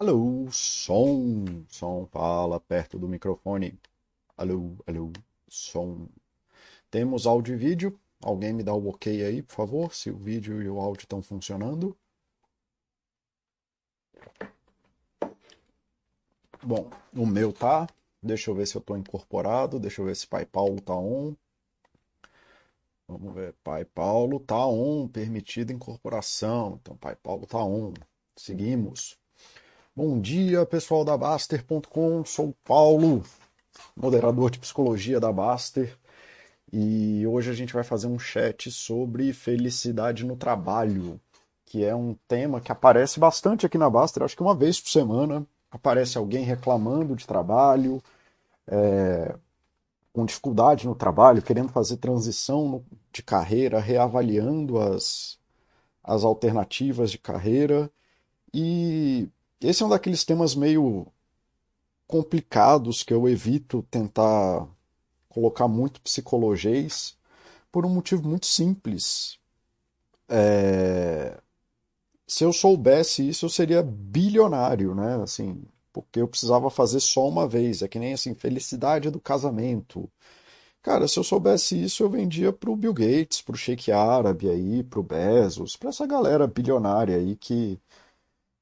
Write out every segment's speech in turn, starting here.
Alô, som, som, fala perto do microfone. Alô, alô, som. Temos áudio e vídeo. Alguém me dá o ok aí, por favor, se o vídeo e o áudio estão funcionando. Bom, o meu tá. Deixa eu ver se eu estou incorporado. Deixa eu ver se Pai Paulo tá on. Vamos ver. Pai Paulo tá on, permitida incorporação. Então, Pai Paulo tá on. Seguimos. Bom dia, pessoal da Baster.com. Sou Paulo, moderador de psicologia da Baster. E hoje a gente vai fazer um chat sobre felicidade no trabalho, que é um tema que aparece bastante aqui na Baster. Acho que uma vez por semana aparece alguém reclamando de trabalho, é, com dificuldade no trabalho, querendo fazer transição de carreira, reavaliando as, as alternativas de carreira. E esse é um daqueles temas meio complicados que eu evito tentar colocar muito psicologês por um motivo muito simples. É... Se eu soubesse isso, eu seria bilionário, né? Assim, porque eu precisava fazer só uma vez. É que nem assim, felicidade do casamento. Cara, se eu soubesse isso, eu vendia pro Bill Gates, pro Sheik Árabe aí, pro Bezos, pra essa galera bilionária aí que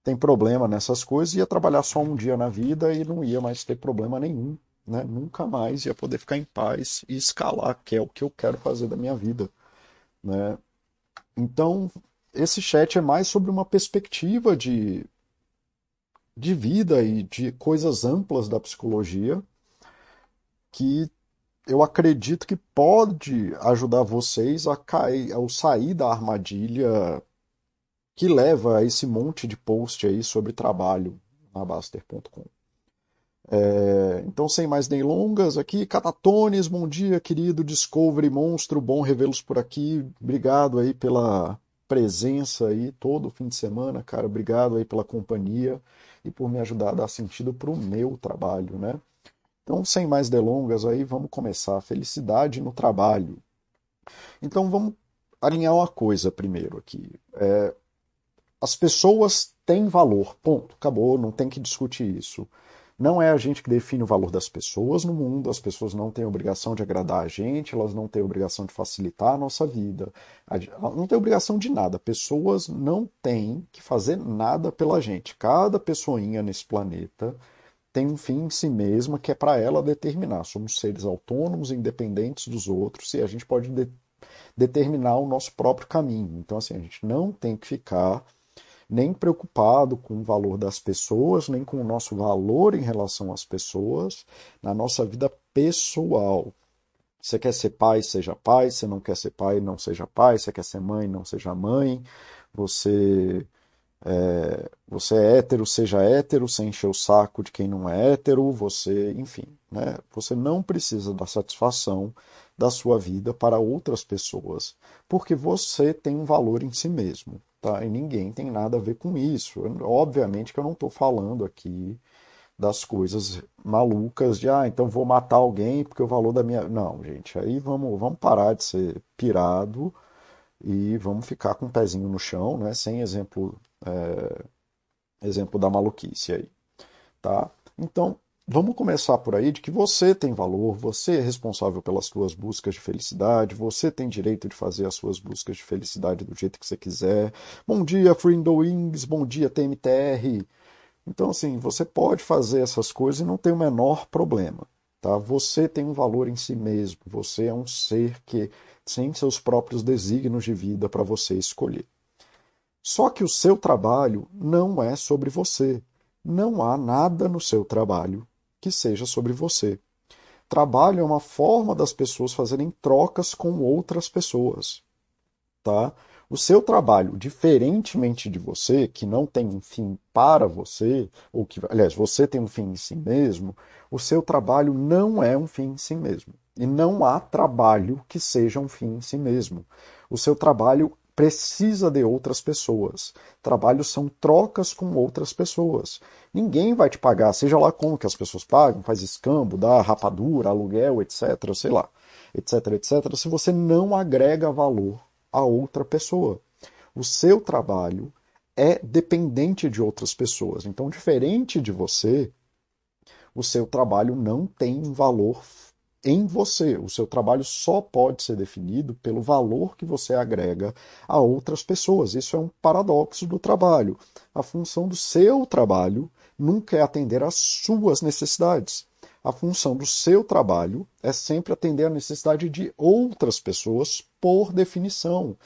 tem problema nessas coisas, ia trabalhar só um dia na vida e não ia mais ter problema nenhum, né? Nunca mais ia poder ficar em paz e escalar, que é o que eu quero fazer da minha vida, né? Então, esse chat é mais sobre uma perspectiva de, de vida e de coisas amplas da psicologia que eu acredito que pode ajudar vocês a cair, a sair da armadilha que leva a esse monte de post aí sobre trabalho na Baster.com. É, então, sem mais delongas, aqui, Catatones, bom dia, querido Discovery Monstro, bom revê-los por aqui. Obrigado aí pela presença aí todo fim de semana, cara. Obrigado aí pela companhia e por me ajudar a dar sentido para o meu trabalho, né? Então, sem mais delongas aí, vamos começar. Felicidade no trabalho. Então, vamos alinhar uma coisa primeiro aqui. É, as pessoas têm valor, ponto, acabou, não tem que discutir isso. Não é a gente que define o valor das pessoas no mundo, as pessoas não têm obrigação de agradar a gente, elas não têm obrigação de facilitar a nossa vida, não tem obrigação de nada. Pessoas não têm que fazer nada pela gente. Cada pessoinha nesse planeta tem um fim em si mesma que é para ela determinar. Somos seres autônomos, independentes dos outros, e a gente pode de determinar o nosso próprio caminho. Então, assim, a gente não tem que ficar nem preocupado com o valor das pessoas, nem com o nosso valor em relação às pessoas, na nossa vida pessoal. Você quer ser pai, seja pai. Você não quer ser pai, não seja pai. Você quer ser mãe, não seja mãe. Você é, você é hétero, seja hétero, sem encher o saco de quem não é hétero. Você, enfim, né? Você não precisa da satisfação da sua vida para outras pessoas, porque você tem um valor em si mesmo tá? E ninguém tem nada a ver com isso. Obviamente que eu não estou falando aqui das coisas malucas de, ah, então vou matar alguém porque o valor da minha. Não, gente, aí vamos, vamos parar de ser pirado e vamos ficar com o um pezinho no chão, né? Sem exemplo, é... exemplo da maluquice aí, tá? Então, Vamos começar por aí de que você tem valor, você é responsável pelas suas buscas de felicidade, você tem direito de fazer as suas buscas de felicidade do jeito que você quiser. Bom dia, Frindo Wings, bom dia, TMTR. Então, assim, você pode fazer essas coisas e não tem o menor problema. Tá? Você tem um valor em si mesmo, você é um ser que tem seus próprios desígnios de vida para você escolher. Só que o seu trabalho não é sobre você. Não há nada no seu trabalho que seja sobre você. Trabalho é uma forma das pessoas fazerem trocas com outras pessoas. Tá? O seu trabalho, diferentemente de você, que não tem um fim para você, ou que, aliás, você tem um fim em si mesmo, o seu trabalho não é um fim em si mesmo. E não há trabalho que seja um fim em si mesmo. O seu trabalho precisa de outras pessoas. Trabalhos são trocas com outras pessoas. Ninguém vai te pagar, seja lá como que as pessoas pagam, faz escambo, dá rapadura, aluguel, etc, sei lá, etc, etc, se você não agrega valor a outra pessoa. O seu trabalho é dependente de outras pessoas. Então, diferente de você, o seu trabalho não tem valor em você. O seu trabalho só pode ser definido pelo valor que você agrega a outras pessoas. Isso é um paradoxo do trabalho. A função do seu trabalho nunca é atender às suas necessidades a função do seu trabalho é sempre atender a necessidade de outras pessoas, por definição,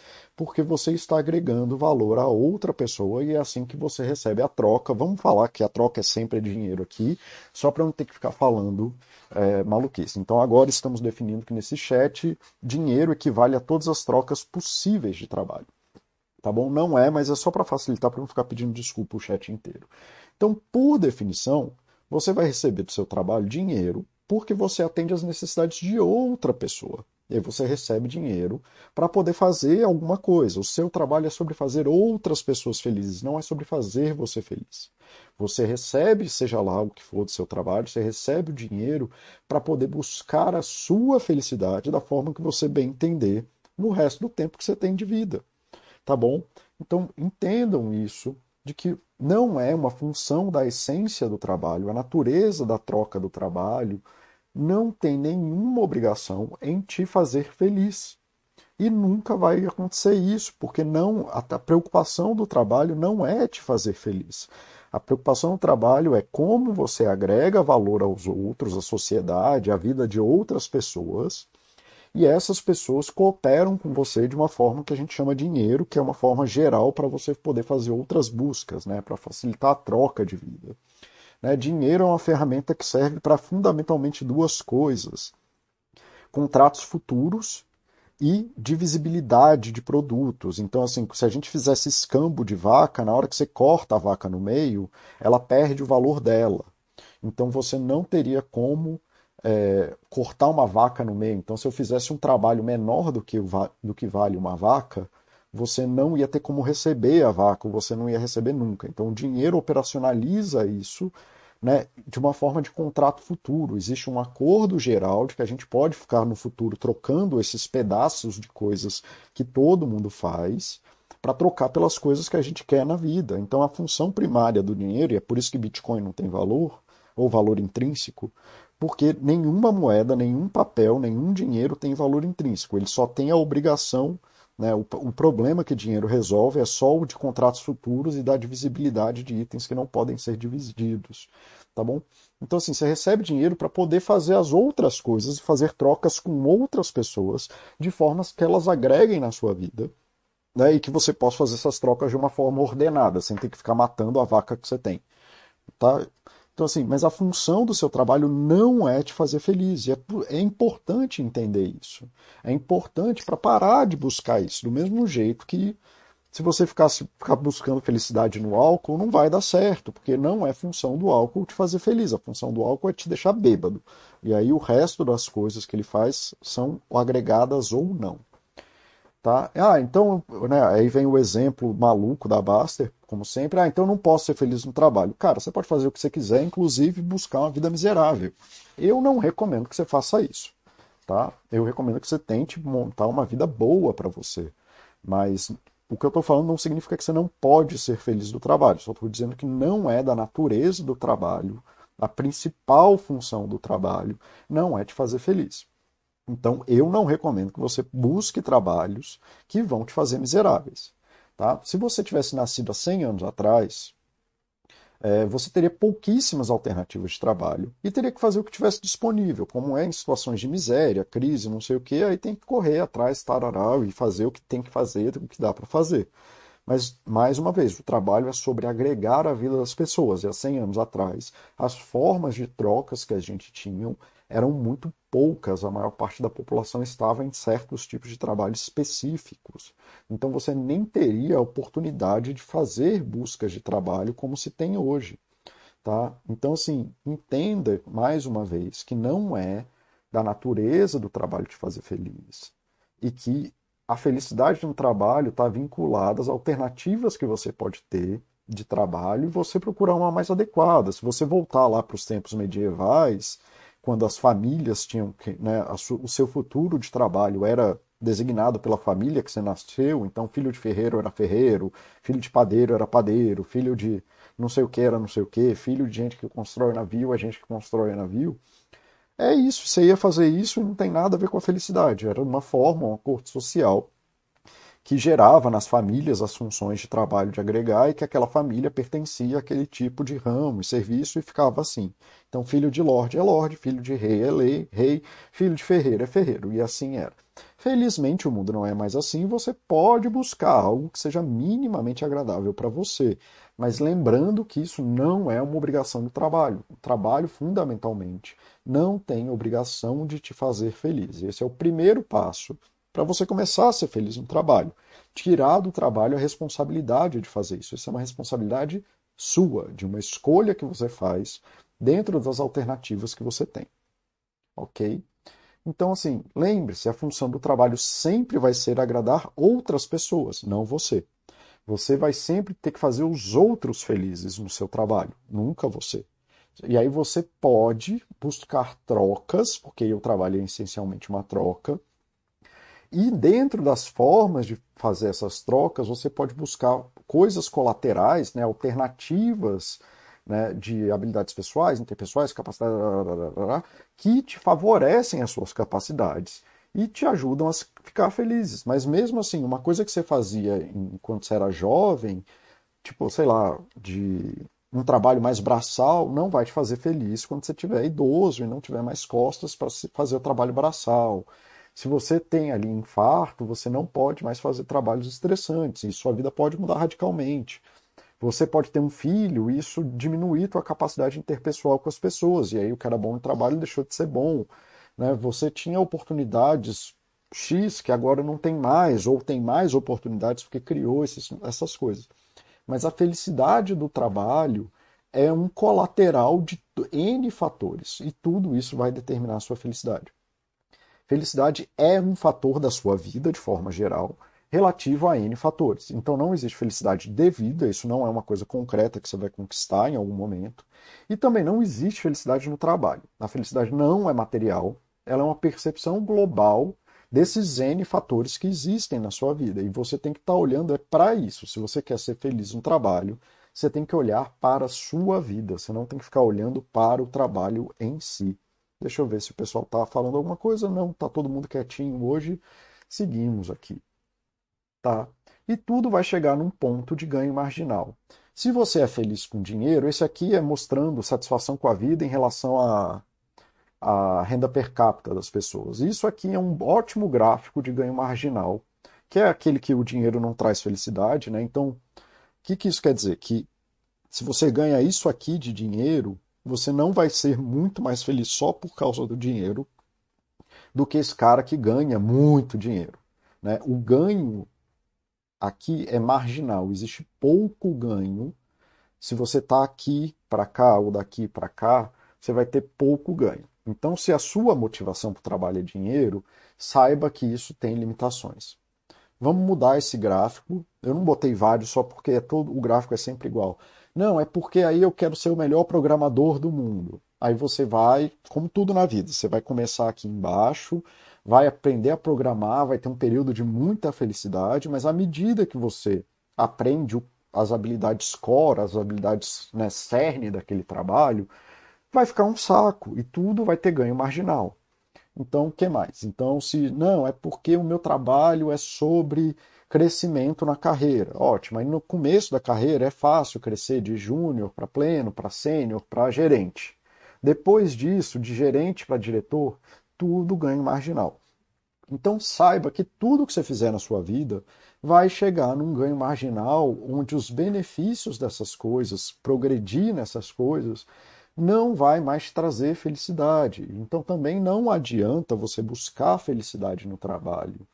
porque você está agregando valor a outra pessoa e é assim que você recebe a troca. Vamos falar que a troca é sempre dinheiro aqui, só para não ter que ficar falando é, maluquice. Então agora estamos definindo que nesse chat dinheiro equivale a todas as trocas possíveis de trabalho. Tá bom? Não é, mas é só para facilitar, para não ficar pedindo desculpa o chat inteiro. Então, por definição, você vai receber do seu trabalho dinheiro porque você atende às necessidades de outra pessoa. E aí você recebe dinheiro para poder fazer alguma coisa. O seu trabalho é sobre fazer outras pessoas felizes, não é sobre fazer você feliz. Você recebe, seja lá o que for do seu trabalho, você recebe o dinheiro para poder buscar a sua felicidade da forma que você bem entender no resto do tempo que você tem de vida. Tá bom? Então entendam isso, de que não é uma função da essência do trabalho, a natureza da troca do trabalho não tem nenhuma obrigação em te fazer feliz. E nunca vai acontecer isso, porque não a preocupação do trabalho não é te fazer feliz. A preocupação do trabalho é como você agrega valor aos outros, à sociedade, à vida de outras pessoas, e essas pessoas cooperam com você de uma forma que a gente chama dinheiro, que é uma forma geral para você poder fazer outras buscas, né, para facilitar a troca de vida. Né, dinheiro é uma ferramenta que serve para fundamentalmente duas coisas: contratos futuros e divisibilidade de produtos. Então, assim, se a gente fizesse escambo de vaca, na hora que você corta a vaca no meio, ela perde o valor dela. Então, você não teria como é, cortar uma vaca no meio. Então, se eu fizesse um trabalho menor do que, do que vale uma vaca, você não ia ter como receber a vaca, ou você não ia receber nunca. Então, o dinheiro operacionaliza isso né, de uma forma de contrato futuro. Existe um acordo geral de que a gente pode ficar no futuro trocando esses pedaços de coisas que todo mundo faz para trocar pelas coisas que a gente quer na vida. Então, a função primária do dinheiro, e é por isso que Bitcoin não tem valor, ou valor intrínseco, porque nenhuma moeda, nenhum papel, nenhum dinheiro tem valor intrínseco. Ele só tem a obrigação, né, o, o problema que dinheiro resolve é só o de contratos futuros e da divisibilidade de itens que não podem ser divididos. Tá bom? Então, assim, você recebe dinheiro para poder fazer as outras coisas e fazer trocas com outras pessoas de formas que elas agreguem na sua vida. Né, e que você possa fazer essas trocas de uma forma ordenada, sem ter que ficar matando a vaca que você tem. Tá? Então, assim, mas a função do seu trabalho não é te fazer feliz. E é, é importante entender isso. É importante para parar de buscar isso. Do mesmo jeito que se você ficasse, ficar buscando felicidade no álcool, não vai dar certo, porque não é função do álcool te fazer feliz. A função do álcool é te deixar bêbado. E aí o resto das coisas que ele faz são agregadas ou não. Tá? Ah, então, né, aí vem o exemplo maluco da Baster, como sempre. Ah, então não posso ser feliz no trabalho. Cara, você pode fazer o que você quiser, inclusive buscar uma vida miserável. Eu não recomendo que você faça isso. Tá? Eu recomendo que você tente montar uma vida boa para você. Mas o que eu estou falando não significa que você não pode ser feliz do trabalho. Só estou dizendo que não é da natureza do trabalho. A principal função do trabalho não é te fazer feliz. Então, eu não recomendo que você busque trabalhos que vão te fazer miseráveis. Tá? Se você tivesse nascido há 100 anos atrás, é, você teria pouquíssimas alternativas de trabalho e teria que fazer o que tivesse disponível, como é em situações de miséria, crise, não sei o que, aí tem que correr atrás, tarará, e fazer o que tem que fazer, o que dá para fazer. Mas, mais uma vez, o trabalho é sobre agregar a vida das pessoas. E há 100 anos atrás, as formas de trocas que a gente tinha eram muito poucas, a maior parte da população estava em certos tipos de trabalho específicos. Então você nem teria a oportunidade de fazer buscas de trabalho como se tem hoje. Tá? Então, assim, entenda mais uma vez que não é da natureza do trabalho te fazer feliz e que a felicidade no trabalho está vinculada às alternativas que você pode ter de trabalho e você procurar uma mais adequada. Se você voltar lá para os tempos medievais, quando as famílias tinham que, né, o seu futuro de trabalho era designado pela família que você nasceu, então filho de ferreiro era ferreiro, filho de padeiro era padeiro, filho de não sei o que era não sei o que, filho de gente que constrói navio é gente que constrói navio. É isso, você ia fazer isso e não tem nada a ver com a felicidade, era uma forma, um acordo social que gerava nas famílias as funções de trabalho de agregar e que aquela família pertencia àquele tipo de ramo e serviço e ficava assim. Então, filho de lorde é lorde, filho de rei é lei, rei, filho de ferreiro é ferreiro, e assim era. Felizmente, o mundo não é mais assim, você pode buscar algo que seja minimamente agradável para você, mas lembrando que isso não é uma obrigação do trabalho. O trabalho, fundamentalmente, não tem obrigação de te fazer feliz. Esse é o primeiro passo para você começar a ser feliz no trabalho. Tirar do trabalho a responsabilidade de fazer isso. Isso é uma responsabilidade sua, de uma escolha que você faz dentro das alternativas que você tem. Ok? Então, assim, lembre-se, a função do trabalho sempre vai ser agradar outras pessoas, não você. Você vai sempre ter que fazer os outros felizes no seu trabalho, nunca você. E aí você pode buscar trocas, porque o trabalho é essencialmente uma troca, e dentro das formas de fazer essas trocas, você pode buscar coisas colaterais, né, alternativas né, de habilidades pessoais, interpessoais, capacidades, que te favorecem as suas capacidades e te ajudam a ficar felizes. Mas mesmo assim, uma coisa que você fazia enquanto você era jovem, tipo, sei lá, de um trabalho mais braçal, não vai te fazer feliz quando você tiver idoso e não tiver mais costas para fazer o trabalho braçal. Se você tem ali infarto, você não pode mais fazer trabalhos estressantes e sua vida pode mudar radicalmente. Você pode ter um filho e isso diminuir tua capacidade interpessoal com as pessoas, e aí o que era bom no trabalho deixou de ser bom. Né? Você tinha oportunidades X que agora não tem mais, ou tem mais oportunidades porque criou esses, essas coisas. Mas a felicidade do trabalho é um colateral de N fatores, e tudo isso vai determinar a sua felicidade. Felicidade é um fator da sua vida, de forma geral, relativo a N fatores. Então não existe felicidade devida, isso não é uma coisa concreta que você vai conquistar em algum momento. E também não existe felicidade no trabalho. A felicidade não é material, ela é uma percepção global desses N fatores que existem na sua vida. E você tem que estar tá olhando é para isso. Se você quer ser feliz no trabalho, você tem que olhar para a sua vida, você não tem que ficar olhando para o trabalho em si. Deixa eu ver se o pessoal está falando alguma coisa. Não, está todo mundo quietinho hoje. Seguimos aqui. Tá? E tudo vai chegar num ponto de ganho marginal. Se você é feliz com dinheiro, esse aqui é mostrando satisfação com a vida em relação à, renda per capita das pessoas. Isso aqui é um ótimo gráfico de ganho marginal, que é aquele que o dinheiro não traz felicidade. Né? Então, o que, que isso quer dizer? Que se você ganha isso aqui de dinheiro, você não vai ser muito mais feliz só por causa do dinheiro do que esse cara que ganha muito dinheiro. Né? O ganho aqui é marginal, existe pouco ganho. Se você está aqui para cá ou daqui para cá, você vai ter pouco ganho. Então, se a sua motivação para o trabalho é dinheiro, saiba que isso tem limitações. Vamos mudar esse gráfico. Eu não botei vários só porque é todo, o gráfico é sempre igual. Não, é porque aí eu quero ser o melhor programador do mundo. Aí você vai, como tudo na vida, você vai começar aqui embaixo, vai aprender a programar, vai ter um período de muita felicidade, mas à medida que você aprende as habilidades core, as habilidades né, cerne daquele trabalho, vai ficar um saco e tudo vai ter ganho marginal. Então, o que mais? Então, se não, é porque o meu trabalho é sobre crescimento na carreira. Ótimo, aí no começo da carreira é fácil crescer de júnior para pleno, para sênior, para gerente. Depois disso, de gerente para diretor, tudo ganho marginal. Então saiba que tudo que você fizer na sua vida vai chegar num ganho marginal onde os benefícios dessas coisas, progredir nessas coisas, não vai mais trazer felicidade. Então também não adianta você buscar felicidade no trabalho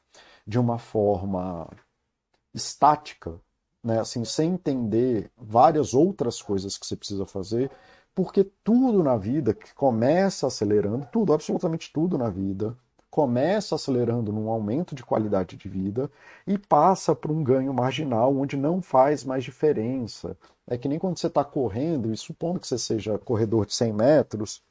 de uma forma estática, né? assim, sem entender várias outras coisas que você precisa fazer, porque tudo na vida que começa acelerando, tudo, absolutamente tudo na vida, começa acelerando num aumento de qualidade de vida e passa para um ganho marginal onde não faz mais diferença. É que nem quando você está correndo, e supondo que você seja corredor de 100 metros,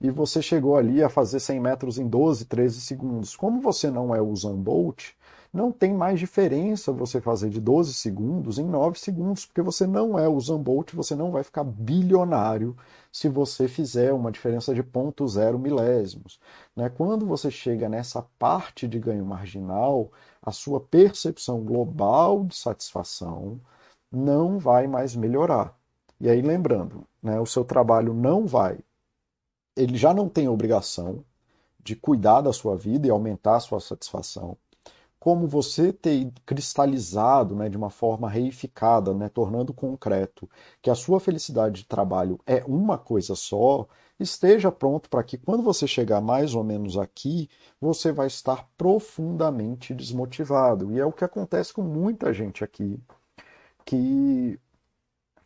e você chegou ali a fazer 100 metros em 12, 13 segundos. Como você não é o Usain Bolt, não tem mais diferença você fazer de 12 segundos em 9 segundos, porque você não é o Usain Bolt, você não vai ficar bilionário se você fizer uma diferença de 0,0 milésimos. Né? Quando você chega nessa parte de ganho marginal, a sua percepção global de satisfação não vai mais melhorar. E aí, lembrando, né, o seu trabalho não vai, ele já não tem obrigação de cuidar da sua vida e aumentar a sua satisfação como você ter cristalizado né, de uma forma reificada, né, tornando concreto que a sua felicidade de trabalho é uma coisa só, esteja pronto para que quando você chegar mais ou menos aqui, você vai estar profundamente desmotivado. E é o que acontece com muita gente aqui, que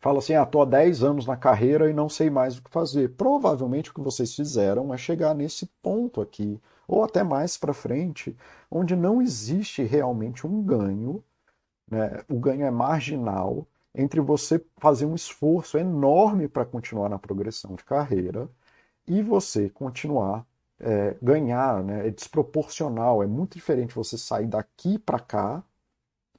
fala assim: ah, estou há 10 anos na carreira e não sei mais o que fazer. Provavelmente o que vocês fizeram é chegar nesse ponto aqui ou até mais para frente, onde não existe realmente um ganho, né? o ganho é marginal entre você fazer um esforço enorme para continuar na progressão de carreira e você continuar é, ganhar, né? é desproporcional, é muito diferente você sair daqui para cá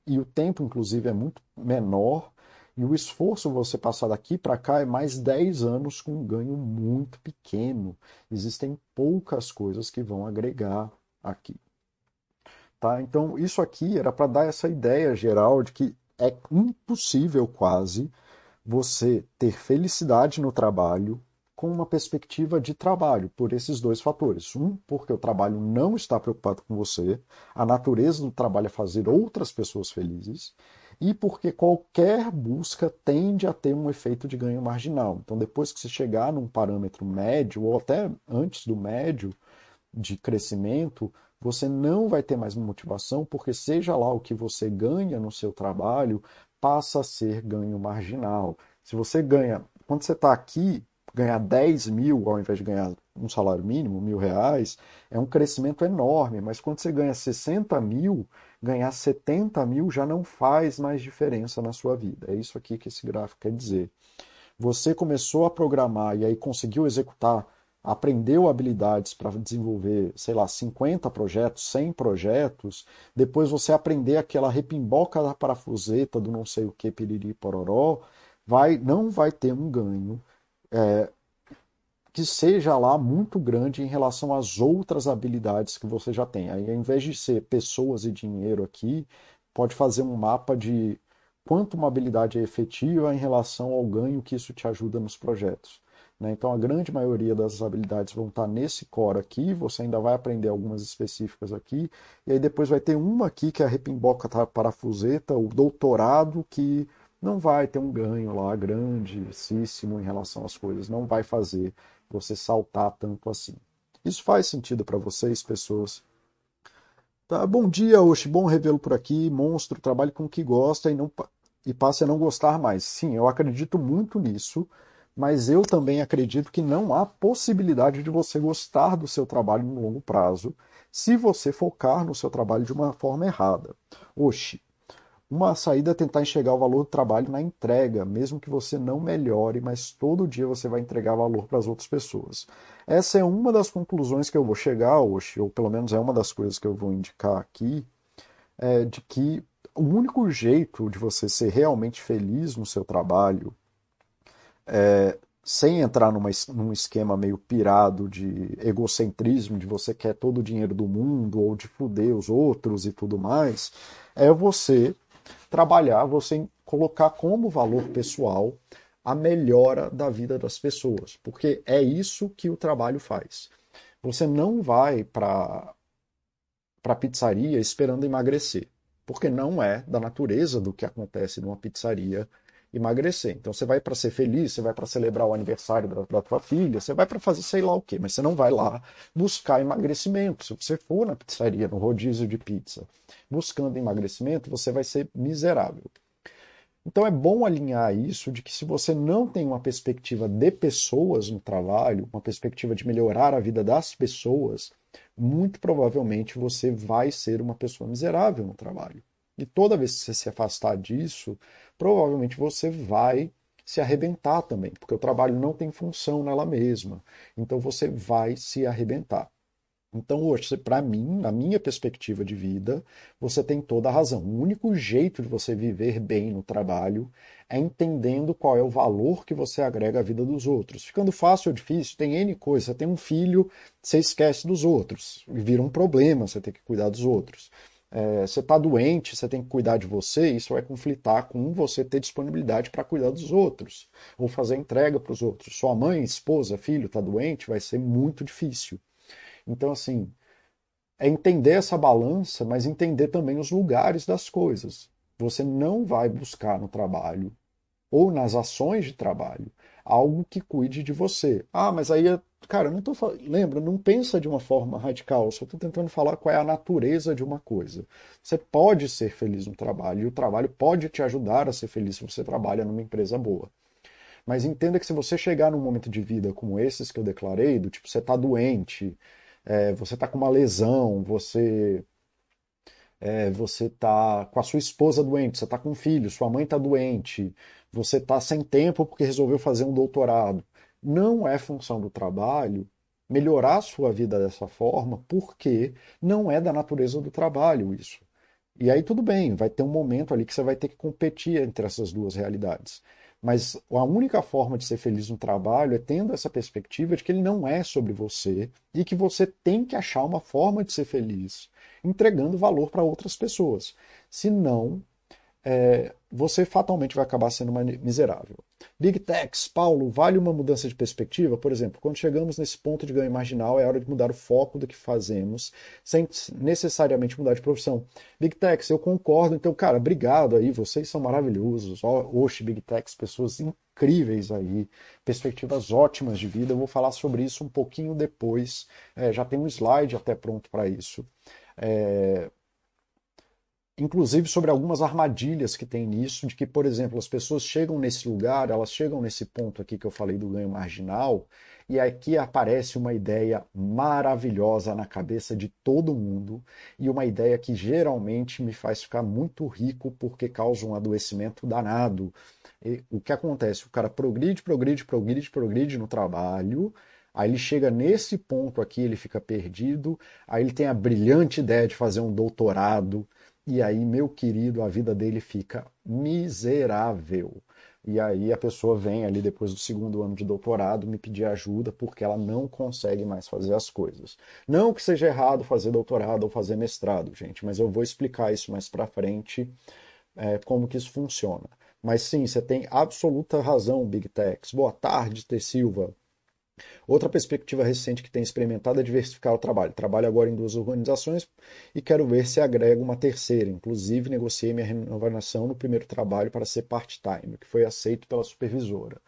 e o tempo, inclusive, é muito menor e o esforço você passar daqui para cá é mais 10 anos com um ganho muito pequeno. Existem poucas coisas que vão agregar aqui. Tá? Então, isso aqui era para dar essa ideia geral de que é impossível quase você ter felicidade no trabalho com uma perspectiva de trabalho, por esses dois fatores. Um, porque o trabalho não está preocupado com você, a natureza do trabalho é fazer outras pessoas felizes e porque qualquer busca tende a ter um efeito de ganho marginal. Então, depois que você chegar num parâmetro médio, ou até antes do médio de crescimento, você não vai ter mais motivação, porque seja lá o que você ganha no seu trabalho, passa a ser ganho marginal. Se você ganha, quando você está aqui, ganhar 10 mil ao invés de ganhar um salário mínimo, mil reais, é um crescimento enorme, mas quando você ganha 60 mil, ganhar 70 mil já não faz mais diferença na sua vida. É isso aqui que esse gráfico quer dizer. Você começou a programar e aí conseguiu executar, aprendeu habilidades para desenvolver, sei lá, 50 projetos, 100 projetos, depois você aprender aquela repimboca da parafuseta do não sei o que, piriri, pororó, vai, não vai ter um ganho é, que seja lá muito grande em relação às outras habilidades que você já tem. Aí, ao invés de ser pessoas e dinheiro aqui, pode fazer um mapa de quanto uma habilidade é efetiva em relação ao ganho que isso te ajuda nos projetos. Né? Então, a grande maioria das habilidades vão estar nesse core aqui, você ainda vai aprender algumas específicas aqui, e aí depois vai ter uma aqui, que é a repimboca parafuseta, o doutorado, que não vai ter um ganho lá grandíssimo em relação às coisas, não vai fazer você saltar tanto assim. Isso faz sentido para vocês, pessoas? Tá, bom dia, Oxi, bom revê-lo por aqui. Monstro, trabalhe com o que gosta e, não, e passe a não gostar mais. Sim, eu acredito muito nisso, mas eu também acredito que não há possibilidade de você gostar do seu trabalho no longo prazo se você focar no seu trabalho de uma forma errada. Oxi, uma saída é tentar enxergar o valor do trabalho na entrega, mesmo que você não melhore, mas todo dia você vai entregar valor para as outras pessoas. Essa é uma das conclusões que eu vou chegar hoje, ou pelo menos é uma das coisas que eu vou indicar aqui, é de que o único jeito de você ser realmente feliz no seu trabalho, é, sem entrar numa, num esquema meio pirado de egocentrismo, de você quer todo o dinheiro do mundo, ou de fuder os outros e tudo mais, é você trabalhar, você colocar como valor pessoal a melhora da vida das pessoas, porque é isso que o trabalho faz. Você não vai para a pizzaria esperando emagrecer, porque não é da natureza do que acontece numa pizzaria emagrecer. Então você vai para ser feliz, você vai para celebrar o aniversário da, da tua filha, você vai para fazer sei lá o quê, mas você não vai lá buscar emagrecimento. Se você for na pizzaria, no rodízio de pizza, buscando emagrecimento, você vai ser miserável. Então é bom alinhar isso de que se você não tem uma perspectiva de pessoas no trabalho, uma perspectiva de melhorar a vida das pessoas, muito provavelmente você vai ser uma pessoa miserável no trabalho. E toda vez que você se afastar disso, provavelmente você vai se arrebentar também, porque o trabalho não tem função nela mesma. Então você vai se arrebentar. Então, hoje, para mim, na minha perspectiva de vida, você tem toda a razão. O único jeito de você viver bem no trabalho é entendendo qual é o valor que você agrega à vida dos outros. Ficando fácil ou difícil, tem N coisas. Você tem um filho, você esquece dos outros. Vira um problema você ter que cuidar dos outros. É, você está doente, você tem que cuidar de você, isso vai conflitar com você ter disponibilidade para cuidar dos outros, ou fazer entrega para os outros. Sua mãe, esposa, filho está doente, vai ser muito difícil. Então, assim, é entender essa balança, mas entender também os lugares das coisas. Você não vai buscar no trabalho ou nas ações de trabalho algo que cuide de você. Ah, mas aí, cara, não tô. Lembra, não pensa de uma forma radical, só estou tentando falar qual é a natureza de uma coisa. Você pode ser feliz no trabalho e o trabalho pode te ajudar a ser feliz se você trabalha numa empresa boa. Mas entenda que se você chegar num momento de vida como esses que eu declarei, do tipo, você está doente, é, você está com uma lesão, você é, você está com a sua esposa doente, você está com um filho, sua mãe está doente, você está sem tempo porque resolveu fazer um doutorado. Não é função do trabalho melhorar a sua vida dessa forma, porque não é da natureza do trabalho isso. E aí tudo bem, vai ter um momento ali que você vai ter que competir entre essas duas realidades. Mas a única forma de ser feliz no trabalho é tendo essa perspectiva de que ele não é sobre você e que você tem que achar uma forma de ser feliz, entregando valor para outras pessoas. Senão, é, você fatalmente vai acabar sendo miserável. Big Techs, Paulo, vale uma mudança de perspectiva? Por exemplo, quando chegamos nesse ponto de ganho marginal, é hora de mudar o foco do que fazemos, sem necessariamente mudar de profissão. Big Techs, eu concordo. Então, cara, obrigado aí, vocês são maravilhosos. Oxe, Big Techs, pessoas incríveis aí, perspectivas ótimas de vida. Eu vou falar sobre isso um pouquinho depois. É, já tem um slide até pronto para isso. É, inclusive sobre algumas armadilhas que tem nisso, de que, por exemplo, as pessoas chegam nesse lugar, elas chegam nesse ponto aqui que eu falei do ganho marginal, e aqui aparece uma ideia maravilhosa na cabeça de todo mundo, e uma ideia que geralmente me faz ficar muito rico porque causa um adoecimento danado. E o que acontece? O cara progride, progride, progride, progride no trabalho, Aí ele chega nesse ponto aqui, ele fica perdido. Aí ele tem a brilhante ideia de fazer um doutorado. E aí, meu querido, a vida dele fica miserável. E aí a pessoa vem ali depois do segundo ano de doutorado me pedir ajuda porque ela não consegue mais fazer as coisas. Não que seja errado fazer doutorado ou fazer mestrado, gente, mas eu vou explicar isso mais para frente é, como que isso funciona. Mas sim, você tem absoluta razão, Big Techs. Boa tarde, T. Silva. Outra perspectiva recente que tem experimentado é diversificar o trabalho. Trabalho agora em duas organizações e quero ver se agrego uma terceira. Inclusive, negociei minha renovação no primeiro trabalho para ser part-time, que foi aceito pela supervisora.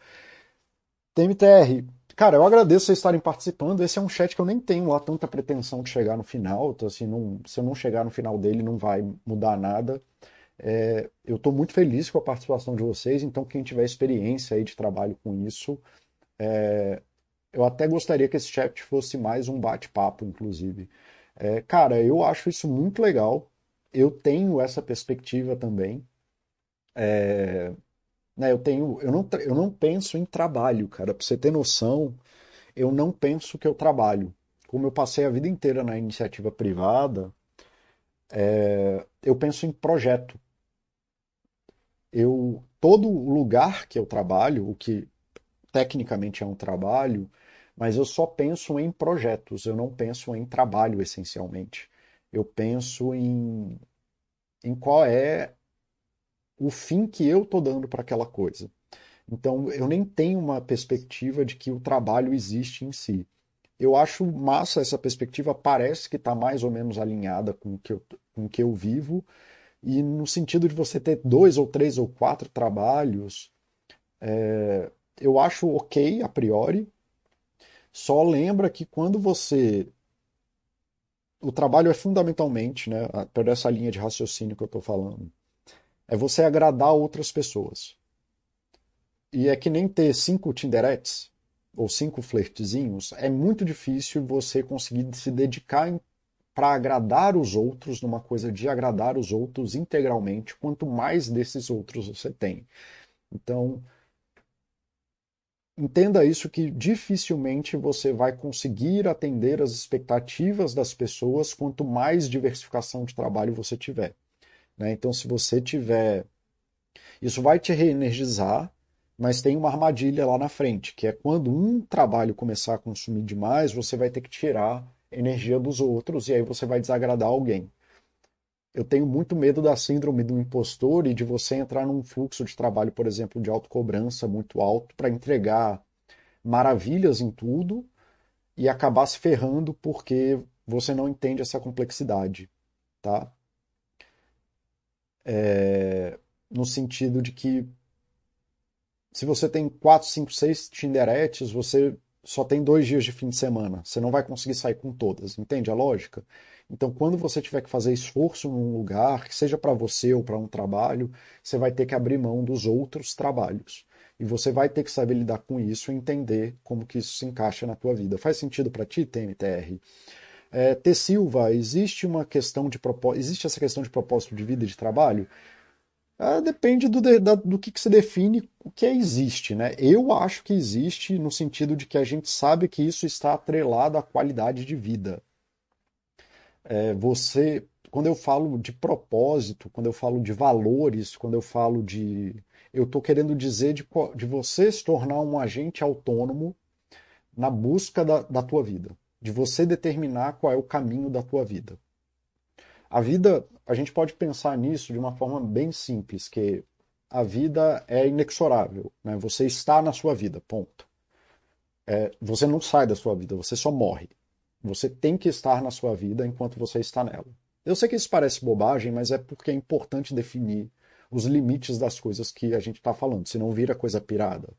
TMTR, cara, eu agradeço vocês estarem participando. Esse é um chat que eu nem tenho lá tanta pretensão de chegar no final. Então, assim, não, se eu não chegar no final dele, não vai mudar nada. É, eu estou muito feliz com a participação de vocês, então quem tiver experiência aí de trabalho com isso, é, eu até gostaria que esse chat fosse mais um bate-papo, inclusive. É, cara, eu acho isso muito legal. Eu tenho essa perspectiva também. É, né, eu tenho, eu não, eu não penso em trabalho, cara. Para você ter noção, eu não penso que eu trabalho. Como eu passei a vida inteira na iniciativa privada, é, eu penso em projeto. Eu todo lugar que eu trabalho, o que tecnicamente é um trabalho, mas eu só penso em projetos, eu não penso em trabalho essencialmente. Eu penso em, em qual é o fim que eu estou dando para aquela coisa. Então, eu nem tenho uma perspectiva de que o trabalho existe em si. Eu acho massa essa perspectiva, parece que está mais ou menos alinhada com o, que eu, com o que eu vivo, e no sentido de você ter dois ou três ou quatro trabalhos, é, eu acho ok a priori, só lembra que quando você. O trabalho é fundamentalmente, né, por essa linha de raciocínio que eu estou falando, é você agradar outras pessoas. E é que nem ter cinco Tinderettes ou cinco flertezinhos, é muito difícil você conseguir se dedicar para agradar os outros numa coisa de agradar os outros integralmente, quanto mais desses outros você tem. Então, entenda isso que dificilmente você vai conseguir atender as expectativas das pessoas quanto mais diversificação de trabalho você tiver. Né? Então, se você tiver. Isso vai te reenergizar, mas tem uma armadilha lá na frente, que é quando um trabalho começar a consumir demais, você vai ter que tirar energia dos outros e aí você vai desagradar alguém. Eu tenho muito medo da síndrome do impostor e de você entrar num fluxo de trabalho, por exemplo, de autocobrança muito alto para entregar maravilhas em tudo e acabar se ferrando porque você não entende essa complexidade, tá? É, no sentido de que se você tem 4, 5, 6 Tinderetes, você só tem dois dias de fim de semana. Você não vai conseguir sair com todas, entende a lógica? Então, quando você tiver que fazer esforço num lugar, que seja para você ou para um trabalho, você vai ter que abrir mão dos outros trabalhos. E você vai ter que saber lidar com isso e entender como que isso se encaixa na tua vida. Faz sentido para ti, TMTR? É, T. Silva, existe uma questão de propósito, existe essa questão de propósito de vida e de trabalho? Ah, depende do, da, do que, que você define o que é existe, né? Eu acho que existe no sentido de que a gente sabe que isso está atrelado à qualidade de vida. É, você, quando eu falo de propósito, quando eu falo de valores, quando eu falo de. Eu estou querendo dizer de, de você se tornar um agente autônomo na busca da, da tua vida, de você determinar qual é o caminho da tua vida. A vida, a gente pode pensar nisso de uma forma bem simples, que a vida é inexorável, né? Você está na sua vida, ponto. É, você não sai da sua vida, você só morre. Você tem que estar na sua vida enquanto você está nela. Eu sei que isso parece bobagem, mas é porque é importante definir os limites das coisas que a gente está falando, senão vira coisa pirada.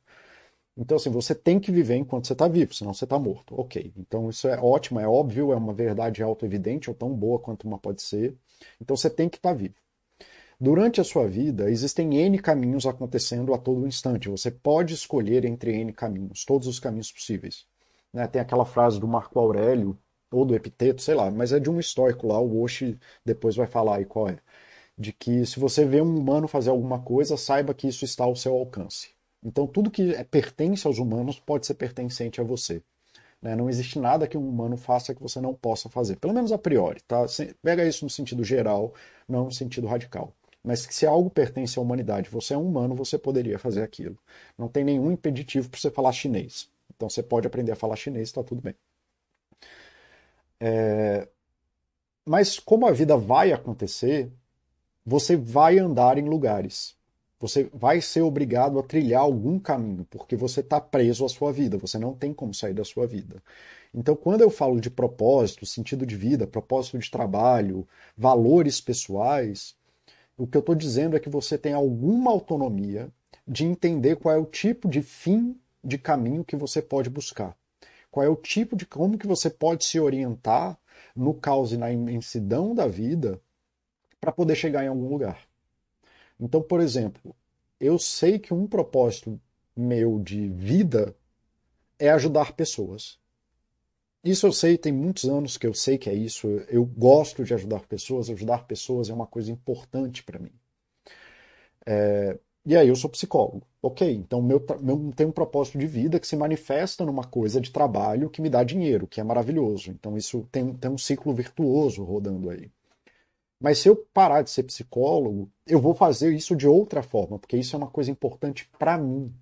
Então, assim, você tem que viver enquanto você está vivo, senão você está morto. Ok. Então, isso é ótimo, é óbvio, é uma verdade auto-evidente, ou tão boa quanto uma pode ser. Então, você tem que estar tá vivo. Durante a sua vida, existem N caminhos acontecendo a todo instante. Você pode escolher entre N caminhos, todos os caminhos possíveis. Né? Tem aquela frase do Marco Aurélio, ou do Epiteto, sei lá, mas é de um histórico lá, o Oshi depois vai falar aí qual é. De que se você vê um humano fazer alguma coisa, saiba que isso está ao seu alcance. Então tudo que é, pertence aos humanos pode ser pertencente a você. Né? Não existe nada que um humano faça que você não possa fazer, pelo menos a priori. Tá? Pega isso no sentido geral, não no sentido radical. Mas se algo pertence à humanidade, você é um humano, você poderia fazer aquilo. Não tem nenhum impeditivo para você falar chinês. Então você pode aprender a falar chinês, está tudo bem. É... Mas como a vida vai acontecer, você vai andar em lugares. Você vai ser obrigado a trilhar algum caminho, porque você está preso à sua vida, você não tem como sair da sua vida. Então, quando eu falo de propósito, sentido de vida, propósito de trabalho, valores pessoais, o que eu estou dizendo é que você tem alguma autonomia de entender qual é o tipo de fim de caminho que você pode buscar. Qual é o tipo de como que você pode se orientar no caos e na imensidão da vida para poder chegar em algum lugar. Então, por exemplo, eu sei que um propósito meu de vida é ajudar pessoas. Isso eu sei, tem muitos anos que eu sei que é isso. Eu gosto de ajudar pessoas, ajudar pessoas é uma coisa importante para mim. É, e aí eu sou psicólogo. Ok, então meu, meu tem um propósito de vida que se manifesta numa coisa de trabalho que me dá dinheiro, que é maravilhoso. Então isso tem, tem um ciclo virtuoso rodando aí. Mas se eu parar de ser psicólogo, eu vou fazer isso de outra forma, porque isso é uma coisa importante para mim,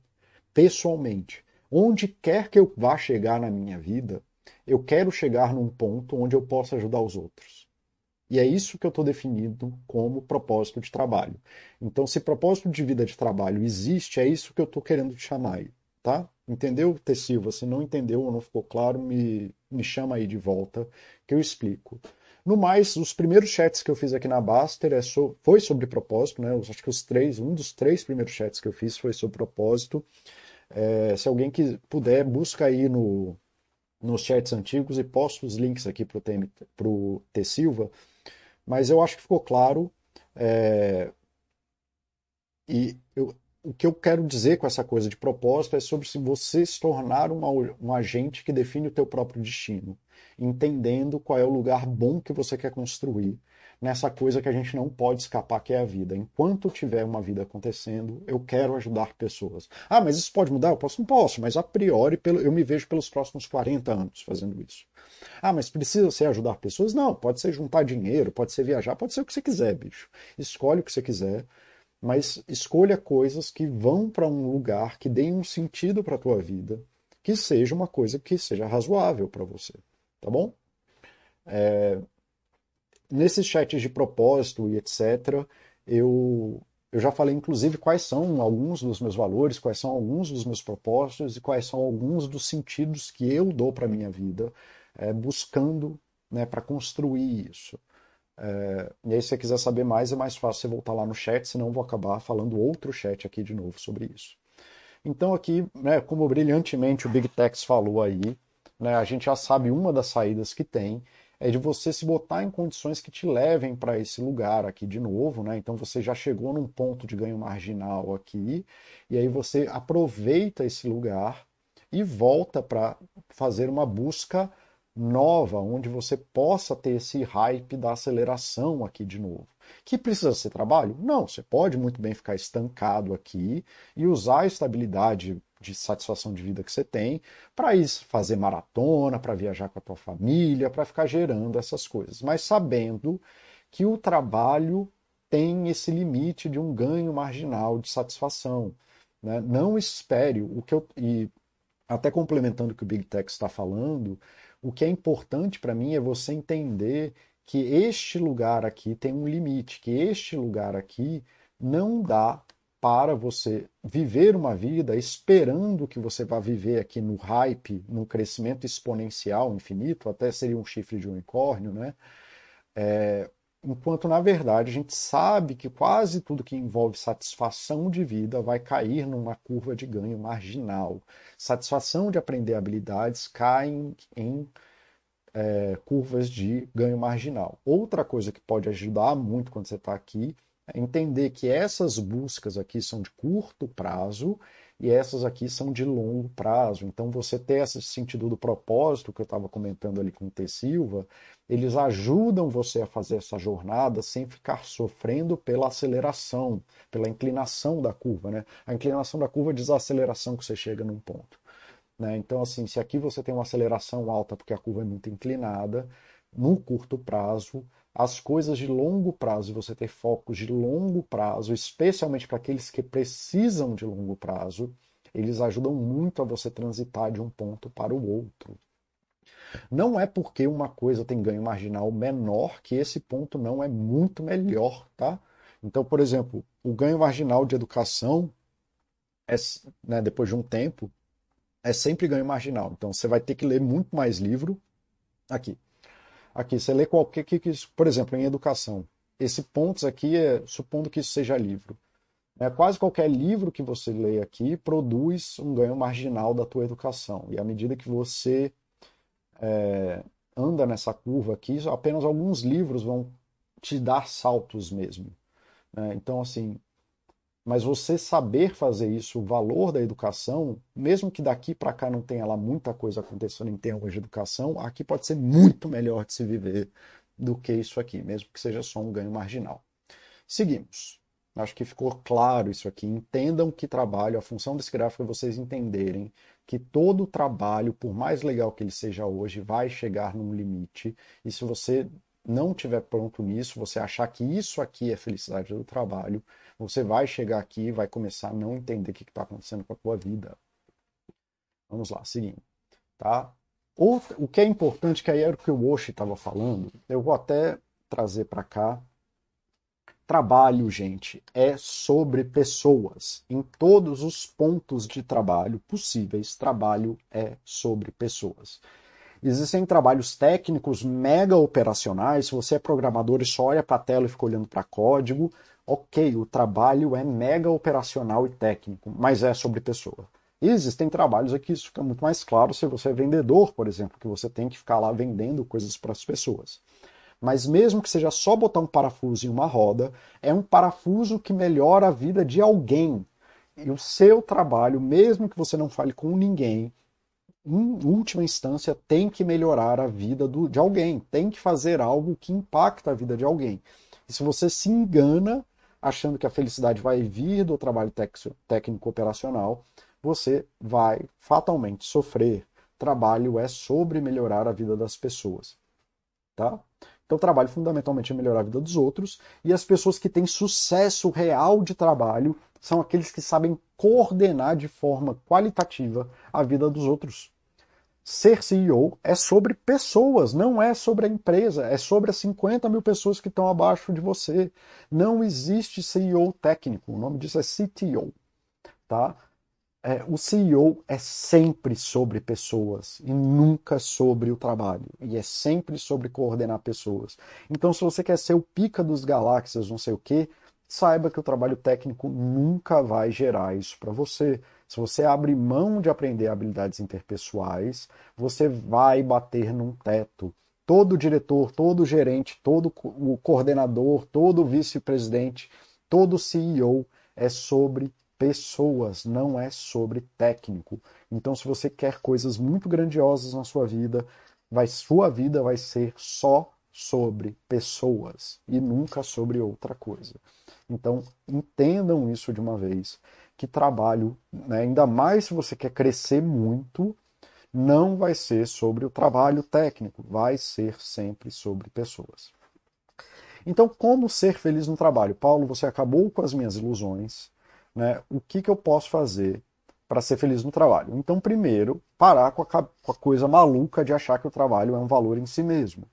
pessoalmente. Onde quer que eu vá chegar na minha vida, eu quero chegar num ponto onde eu possa ajudar os outros. E é isso que eu estou definindo como propósito de trabalho. Então, se propósito de vida de trabalho existe, é isso que eu estou querendo te chamar tá? Entendeu, T. Silva? Se não entendeu ou não ficou claro, me, me chama aí de volta que eu explico. No mais, os primeiros chats que eu fiz aqui na Baster é so, foi sobre propósito, né? Eu acho que os três, um dos três primeiros chats que eu fiz foi sobre propósito. É, se alguém que puder, busca aí no, nos chats antigos e posta os links aqui para o T. Silva mas eu acho que ficou claro. É... E eu, o que eu quero dizer com essa coisa de propósito é sobre se você se tornar uma, um agente que define o teu próprio destino, entendendo qual é o lugar bom que você quer construir, nessa coisa que a gente não pode escapar, que é a vida. Enquanto tiver uma vida acontecendo, eu quero ajudar pessoas. Ah, mas isso pode mudar? Eu posso? Não posso, mas a priori eu me vejo pelos próximos 40 anos fazendo isso. Ah, mas precisa ser ajudar pessoas? Não, pode ser juntar dinheiro, pode ser viajar, pode ser o que você quiser, bicho. Escolhe o que você quiser, mas escolha coisas que vão para um lugar que deem um sentido para a tua vida, que seja uma coisa que seja razoável para você, tá bom? É, nesses chats de propósito e etc., eu, eu já falei, inclusive, quais são alguns dos meus valores, quais são alguns dos meus propósitos e quais são alguns dos sentidos que eu dou para a minha vida, é, buscando né, para construir isso. É, e aí, se você quiser saber mais, é mais fácil você voltar lá no chat, senão vou acabar falando outro chat aqui de novo sobre isso. Então, aqui, né, como brilhantemente o Big Tex falou aí, né, a gente já sabe uma das saídas que tem, é de você se botar em condições que te levem para esse lugar aqui de novo, né? Então você já chegou num ponto de ganho marginal aqui, e aí você aproveita esse lugar e volta para fazer uma busca nova, onde você possa ter esse hype da aceleração aqui de novo. Que precisa ser trabalho? Não, você pode muito bem ficar estancado aqui e usar a estabilidade de satisfação de vida que você tem para ir fazer maratona, para viajar com a tua família, para ficar gerando essas coisas, mas sabendo que o trabalho tem esse limite de um ganho marginal de satisfação. Né? Não espere o que eu. E até complementando o que o Big Tech está falando, o que é importante para mim é você entender que este lugar aqui tem um limite, que este lugar aqui não dá para você viver uma vida esperando que você vá viver aqui no hype, no crescimento exponencial infinito, até seria um chifre de unicórnio, né? É, enquanto na verdade a gente sabe que quase tudo que envolve satisfação de vida vai cair numa curva de ganho marginal. Satisfação de aprender habilidades cai em, é, curvas de ganho marginal. Outra coisa que pode ajudar muito quando você está aqui entender que essas buscas aqui são de curto prazo e essas aqui são de longo prazo. Então, você ter esse sentido do propósito que eu estava comentando ali com o T. Silva, eles ajudam você a fazer essa jornada sem ficar sofrendo pela aceleração, pela inclinação da curva. Né? A inclinação da curva diz a que você chega num ponto. Né? Então, assim, se aqui você tem uma aceleração alta porque a curva é muito inclinada, no curto prazo, as coisas de longo prazo, você ter focos de longo prazo, especialmente para aqueles que precisam de longo prazo, eles ajudam muito a você transitar de um ponto para o outro. Não é porque uma coisa tem ganho marginal menor que esse ponto não é muito melhor, tá? Então, por exemplo, o ganho marginal de educação, é, né, depois de um tempo, é sempre ganho marginal. Então, você vai ter que ler muito mais livro aqui. Aqui, você lê qualquer que, por exemplo, em educação. Esse pontos aqui é supondo que isso seja livro. É, quase qualquer livro que você lê aqui produz um ganho marginal da tua educação. E à medida que você é, anda nessa curva aqui, apenas alguns livros vão te dar saltos mesmo. Né? Então, assim, mas você saber fazer isso, o valor da educação, mesmo que daqui para cá não tenha lá muita coisa acontecendo em termos de educação, aqui pode ser muito melhor de se viver do que isso aqui, mesmo que seja só um ganho marginal. Seguimos. Acho que ficou claro isso aqui. Entendam que trabalho, a função desse gráfico é vocês entenderem que todo trabalho, por mais legal que ele seja hoje, vai chegar num limite. E se você não estiver pronto nisso, você achar que isso aqui é felicidade do trabalho, você vai chegar aqui e vai começar a não entender o que está acontecendo com a tua vida. Vamos lá, seguindo. Tá? o que é importante, que aí era o que o Oshi estava falando, eu vou até trazer para cá. Trabalho, gente, é sobre pessoas. Em todos os pontos de trabalho possíveis, trabalho é sobre pessoas. Existem trabalhos técnicos mega operacionais. Se você é programador e só olha para a tela e fica olhando para código, ok, o trabalho é mega operacional e técnico, mas é sobre pessoa. E existem trabalhos aqui, isso fica muito mais claro se você é vendedor, por exemplo, que você tem que ficar lá vendendo coisas para as pessoas. Mas mesmo que seja só botar um parafuso em uma roda, é um parafuso que melhora a vida de alguém. E o seu trabalho, mesmo que você não fale com ninguém, em última instância, tem que melhorar a vida do, de alguém, tem que fazer algo que impacta a vida de alguém. E se você se engana achando que a felicidade vai vir do trabalho técnico operacional, você vai fatalmente sofrer. Trabalho é sobre melhorar a vida das pessoas, tá? Então, trabalho fundamentalmente é melhorar a vida dos outros, e as pessoas que têm sucesso real de trabalho são aqueles que sabem coordenar de forma qualitativa a vida dos outros. Ser CEO é sobre pessoas, não é sobre a empresa, é sobre as 50 mil pessoas que estão abaixo de você. Não existe CEO técnico, o nome disso é CTO. Tá? É, o CEO é sempre sobre pessoas e nunca sobre o trabalho. E é sempre sobre coordenar pessoas. Então, se você quer ser o pica dos galáxias, não sei o quê, saiba que o trabalho técnico nunca vai gerar isso para você. Se você abre mão de aprender habilidades interpessoais, você vai bater num teto. Todo diretor, todo gerente, todo o coordenador, todo vice-presidente, todo CEO é sobre pessoas, não é sobre técnico. Então, se você quer coisas muito grandiosas na sua vida, vai, sua vida vai ser só sobre pessoas e nunca sobre outra coisa. Então, entendam isso de uma vez, que trabalho, né, ainda mais se você quer crescer muito, não vai ser sobre o trabalho técnico, vai ser sempre sobre pessoas. Então, como ser feliz no trabalho? Paulo, você acabou com as minhas ilusões. Né? O que, que eu posso fazer para ser feliz no trabalho? Então, primeiro, parar com a, com a coisa maluca de achar que o trabalho é um valor em si mesmo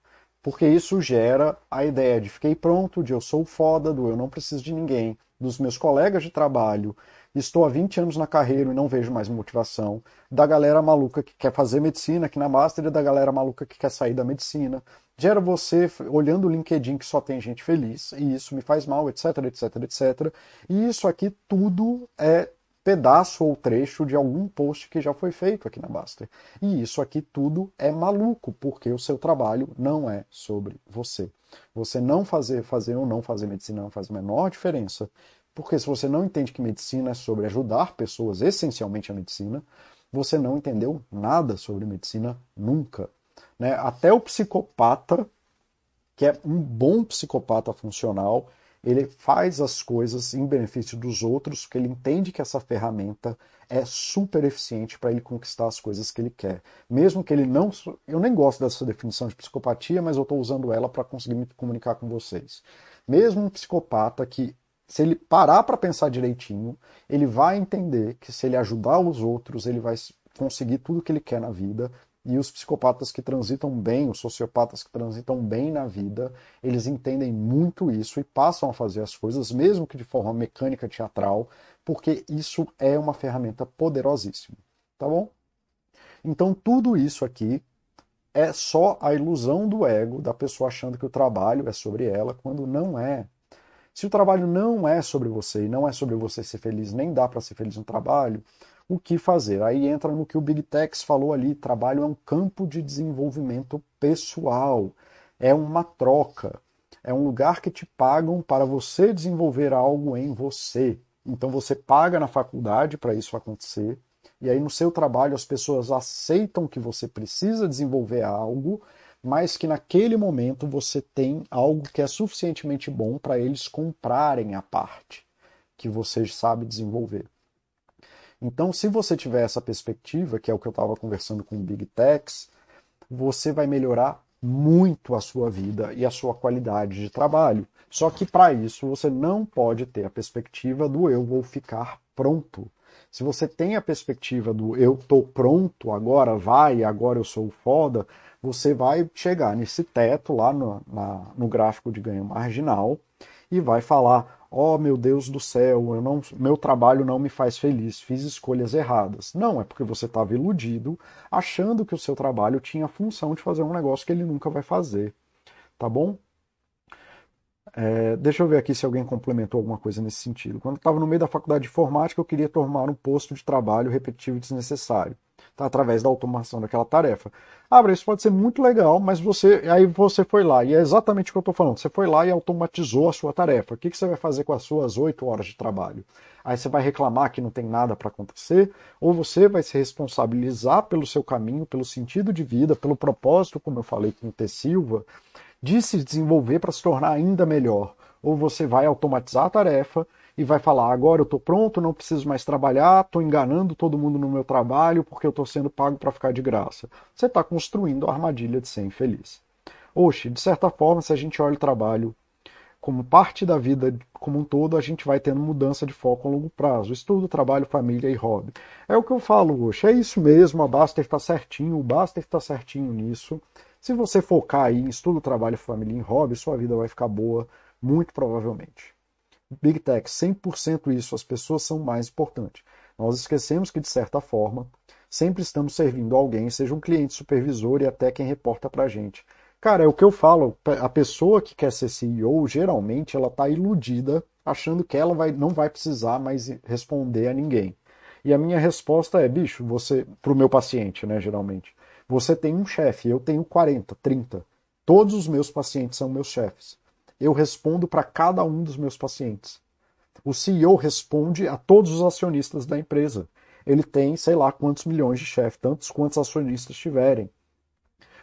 porque isso gera a ideia de fiquei pronto, de eu sou foda, do eu não preciso de ninguém, dos meus colegas de trabalho, estou há 20 anos na carreira e não vejo mais motivação, da galera maluca que quer fazer medicina aqui na Master e da galera maluca que quer sair da medicina. Gera você olhando o LinkedIn que só tem gente feliz, e isso me faz mal, etc, etc, etc. E isso aqui tudo é pedaço ou trecho de algum post que já foi feito aqui na Baster. E isso aqui tudo é maluco, porque o seu trabalho não é sobre você. Você não fazer, fazer ou não fazer medicina não faz a menor diferença, porque se você não entende que medicina é sobre ajudar pessoas, essencialmente a medicina, você não entendeu nada sobre medicina nunca. Né? Até o psicopata, que é um bom psicopata funcional, ele faz as coisas em benefício dos outros, porque ele entende que essa ferramenta é super eficiente para ele conquistar as coisas que ele quer. Mesmo que ele não. Eu nem gosto dessa definição de psicopatia, mas eu estou usando ela para conseguir me comunicar com vocês. Mesmo um psicopata que, se ele parar para pensar direitinho, ele vai entender que se ele ajudar os outros, ele vai conseguir tudo que ele quer na vida, e os psicopatas que transitam bem, os sociopatas que transitam bem na vida, eles entendem muito isso e passam a fazer as coisas, mesmo que de forma mecânica teatral, porque isso é uma ferramenta poderosíssima. Tá bom? Então, tudo isso aqui é só a ilusão do ego, da pessoa achando que o trabalho é sobre ela, quando não é. Se o trabalho não é sobre você e não é sobre você ser feliz, nem dá para ser feliz no trabalho, o que fazer. Aí entra no que o Big Tex falou ali: trabalho é um campo de desenvolvimento pessoal, é uma troca, é um lugar que te pagam para você desenvolver algo em você. Então você paga na faculdade para isso acontecer. E aí no seu trabalho as pessoas aceitam que você precisa desenvolver algo, mas que naquele momento você tem algo que é suficientemente bom para eles comprarem a parte que você sabe desenvolver. Então, se você tiver essa perspectiva, que é o que eu estava conversando com o Big Techs, você vai melhorar muito a sua vida e a sua qualidade de trabalho. Só que para isso você não pode ter a perspectiva do eu vou ficar pronto. Se você tem a perspectiva do eu estou pronto, agora vai, agora eu sou foda, você vai chegar nesse teto lá no, na, no gráfico de ganho marginal e vai falar: oh meu Deus do céu, eu não, meu trabalho não me faz feliz, fiz escolhas erradas. Não, é porque você estava iludido, achando que o seu trabalho tinha a função de fazer um negócio que ele nunca vai fazer. Tá bom? É, deixa eu ver aqui se alguém complementou alguma coisa nesse sentido. Quando eu estava no meio da faculdade de informática, eu queria tomar um posto de trabalho repetitivo e desnecessário. Através da automação daquela tarefa. Abra, isso pode ser muito legal, mas você aí você foi lá, e é exatamente o que eu estou falando. Você foi lá e automatizou a sua tarefa. O que, que você vai fazer com as suas oito horas de trabalho? Aí você vai reclamar que não tem nada para acontecer, ou você vai se responsabilizar pelo seu caminho, pelo sentido de vida, pelo propósito, como eu falei com o T. Silva, de se desenvolver para se tornar ainda melhor. Ou você vai automatizar a tarefa e vai falar: agora eu estou pronto, não preciso mais trabalhar, estou enganando todo mundo no meu trabalho porque eu estou sendo pago para ficar de graça. Você está construindo a armadilha de ser infeliz. Oxe, de certa forma, se a gente olha o trabalho como parte da vida como um todo, a gente vai tendo mudança de foco a longo prazo. Estudo, trabalho, família e hobby. É o que eu falo, Oxe, é isso mesmo, a Baster está certinho, o Baster está certinho nisso. Se você focar aí em estudo, trabalho, família e hobby, sua vida vai ficar boa, muito provavelmente. Big Tech, 100% isso, as pessoas são mais importantes. Nós esquecemos que, de certa forma, sempre estamos servindo alguém, seja um cliente, supervisor e até quem reporta para a gente. Cara, é o que eu falo, a pessoa que quer ser CEO, geralmente, ela está iludida, achando que ela vai, não vai precisar mais responder a ninguém. E a minha resposta é, bicho, você, para o meu paciente, né, geralmente, você tem um chefe, eu tenho 40, 30. Todos os meus pacientes são meus chefes eu respondo para cada um dos meus pacientes. O CEO responde a todos os acionistas da empresa. Ele tem, sei lá, quantos milhões de chefes, tantos quantos acionistas tiverem.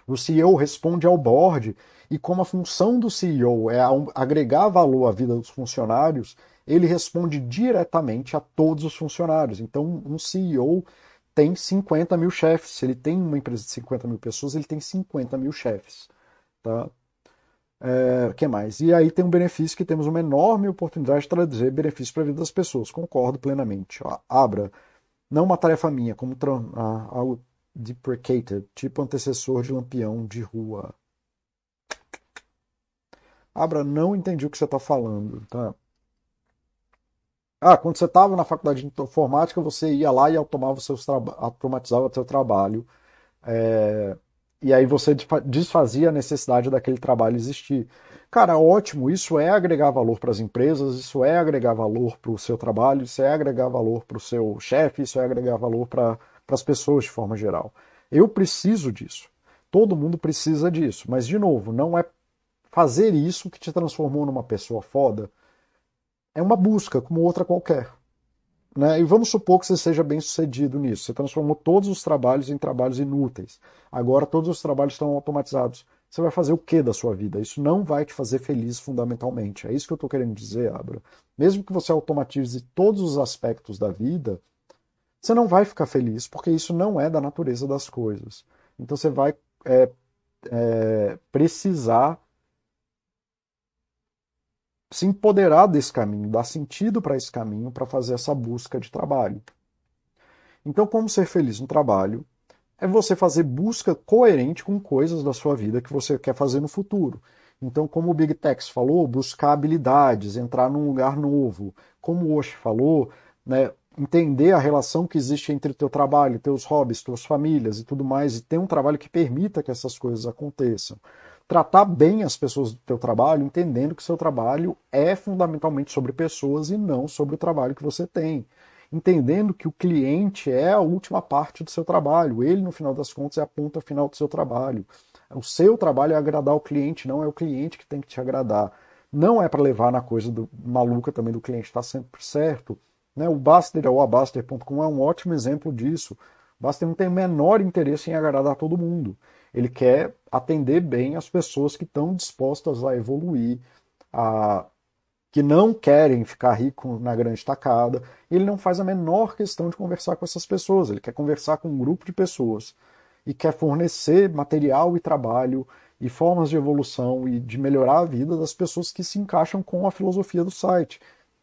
O CEO responde ao board e como a função do CEO é agregar valor à vida dos funcionários, ele responde diretamente a todos os funcionários. Então, um CEO tem 50 mil chefes. Se ele tem uma empresa de 50 mil pessoas, ele tem 50 mil chefes. Tá? É, que mais? E aí tem um benefício que temos uma enorme oportunidade de trazer benefícios para a vida das pessoas. Concordo plenamente. Ó, Abra, não uma tarefa minha, como algo deprecated, tipo antecessor de lampião de rua. Abra, não entendi o que você está falando, tá? Ah, quando você estava na faculdade de informática, você ia lá e automava seus automatizava seu trabalho. É, e aí você desfazia a necessidade daquele trabalho existir. Cara, ótimo, isso é agregar valor para as empresas, isso é agregar valor para o seu trabalho, isso é agregar valor para o seu chefe, isso é agregar valor para as pessoas de forma geral. Eu preciso disso. Todo mundo precisa disso. Mas, de novo, não é fazer isso que te transformou numa pessoa foda. É uma busca, como outra qualquer. Né? E vamos supor que você seja bem sucedido nisso. Você transformou todos os trabalhos em trabalhos inúteis. Agora todos os trabalhos estão automatizados. Você vai fazer o que da sua vida? Isso não vai te fazer feliz fundamentalmente. É isso que eu estou querendo dizer, Abra. Mesmo que você automatize todos os aspectos da vida, você não vai ficar feliz, porque isso não é da natureza das coisas. Então você vai é, é, precisar se empoderar desse caminho, dar sentido para esse caminho, para fazer essa busca de trabalho. Então, como ser feliz no trabalho é você fazer busca coerente com coisas da sua vida que você quer fazer no futuro. Então, como o Big Tex falou, buscar habilidades, entrar num lugar novo. Como o Osh falou, né, entender a relação que existe entre o teu trabalho, teus hobbies, tuas famílias e tudo mais, e ter um trabalho que permita que essas coisas aconteçam tratar bem as pessoas do teu trabalho, entendendo que seu trabalho é fundamentalmente sobre pessoas e não sobre o trabalho que você tem. Entendendo que o cliente é a última parte do seu trabalho, ele, no final das contas, é a ponta final do seu trabalho. O seu trabalho é agradar o cliente, não é o cliente que tem que te agradar. Não é para levar na coisa do, maluca também do cliente estar tá sempre certo. Né? O Baster ou a Baster.com é um ótimo exemplo disso. Baster não tem o menor interesse em agradar todo mundo. Ele quer atender bem as pessoas que estão dispostas a evoluir, a, que não querem ficar rico na grande tacada. Ele não faz a menor questão de conversar com essas pessoas. Ele quer conversar com um grupo de pessoas e quer fornecer material e trabalho e formas de evolução e de melhorar a vida das pessoas que se encaixam com a filosofia do site.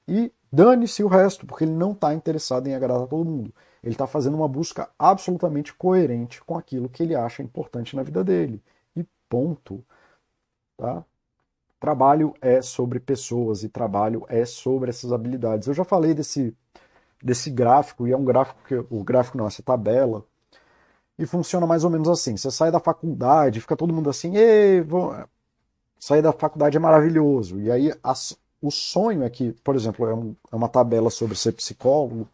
E dane-se o resto, porque ele não está interessado em agradar todo mundo. Ele está fazendo uma busca absolutamente coerente com aquilo que ele acha importante na vida dele. E ponto. Tá? Trabalho é sobre pessoas e trabalho é sobre essas habilidades. Eu já falei desse, desse gráfico, e é um gráfico que. O gráfico não, essa tabela. E funciona mais ou menos assim. Você sai da faculdade, fica todo mundo assim, Ei, vou... sair da faculdade é maravilhoso. E aí as, o sonho é que, por exemplo, é, um, é uma tabela sobre ser psicólogo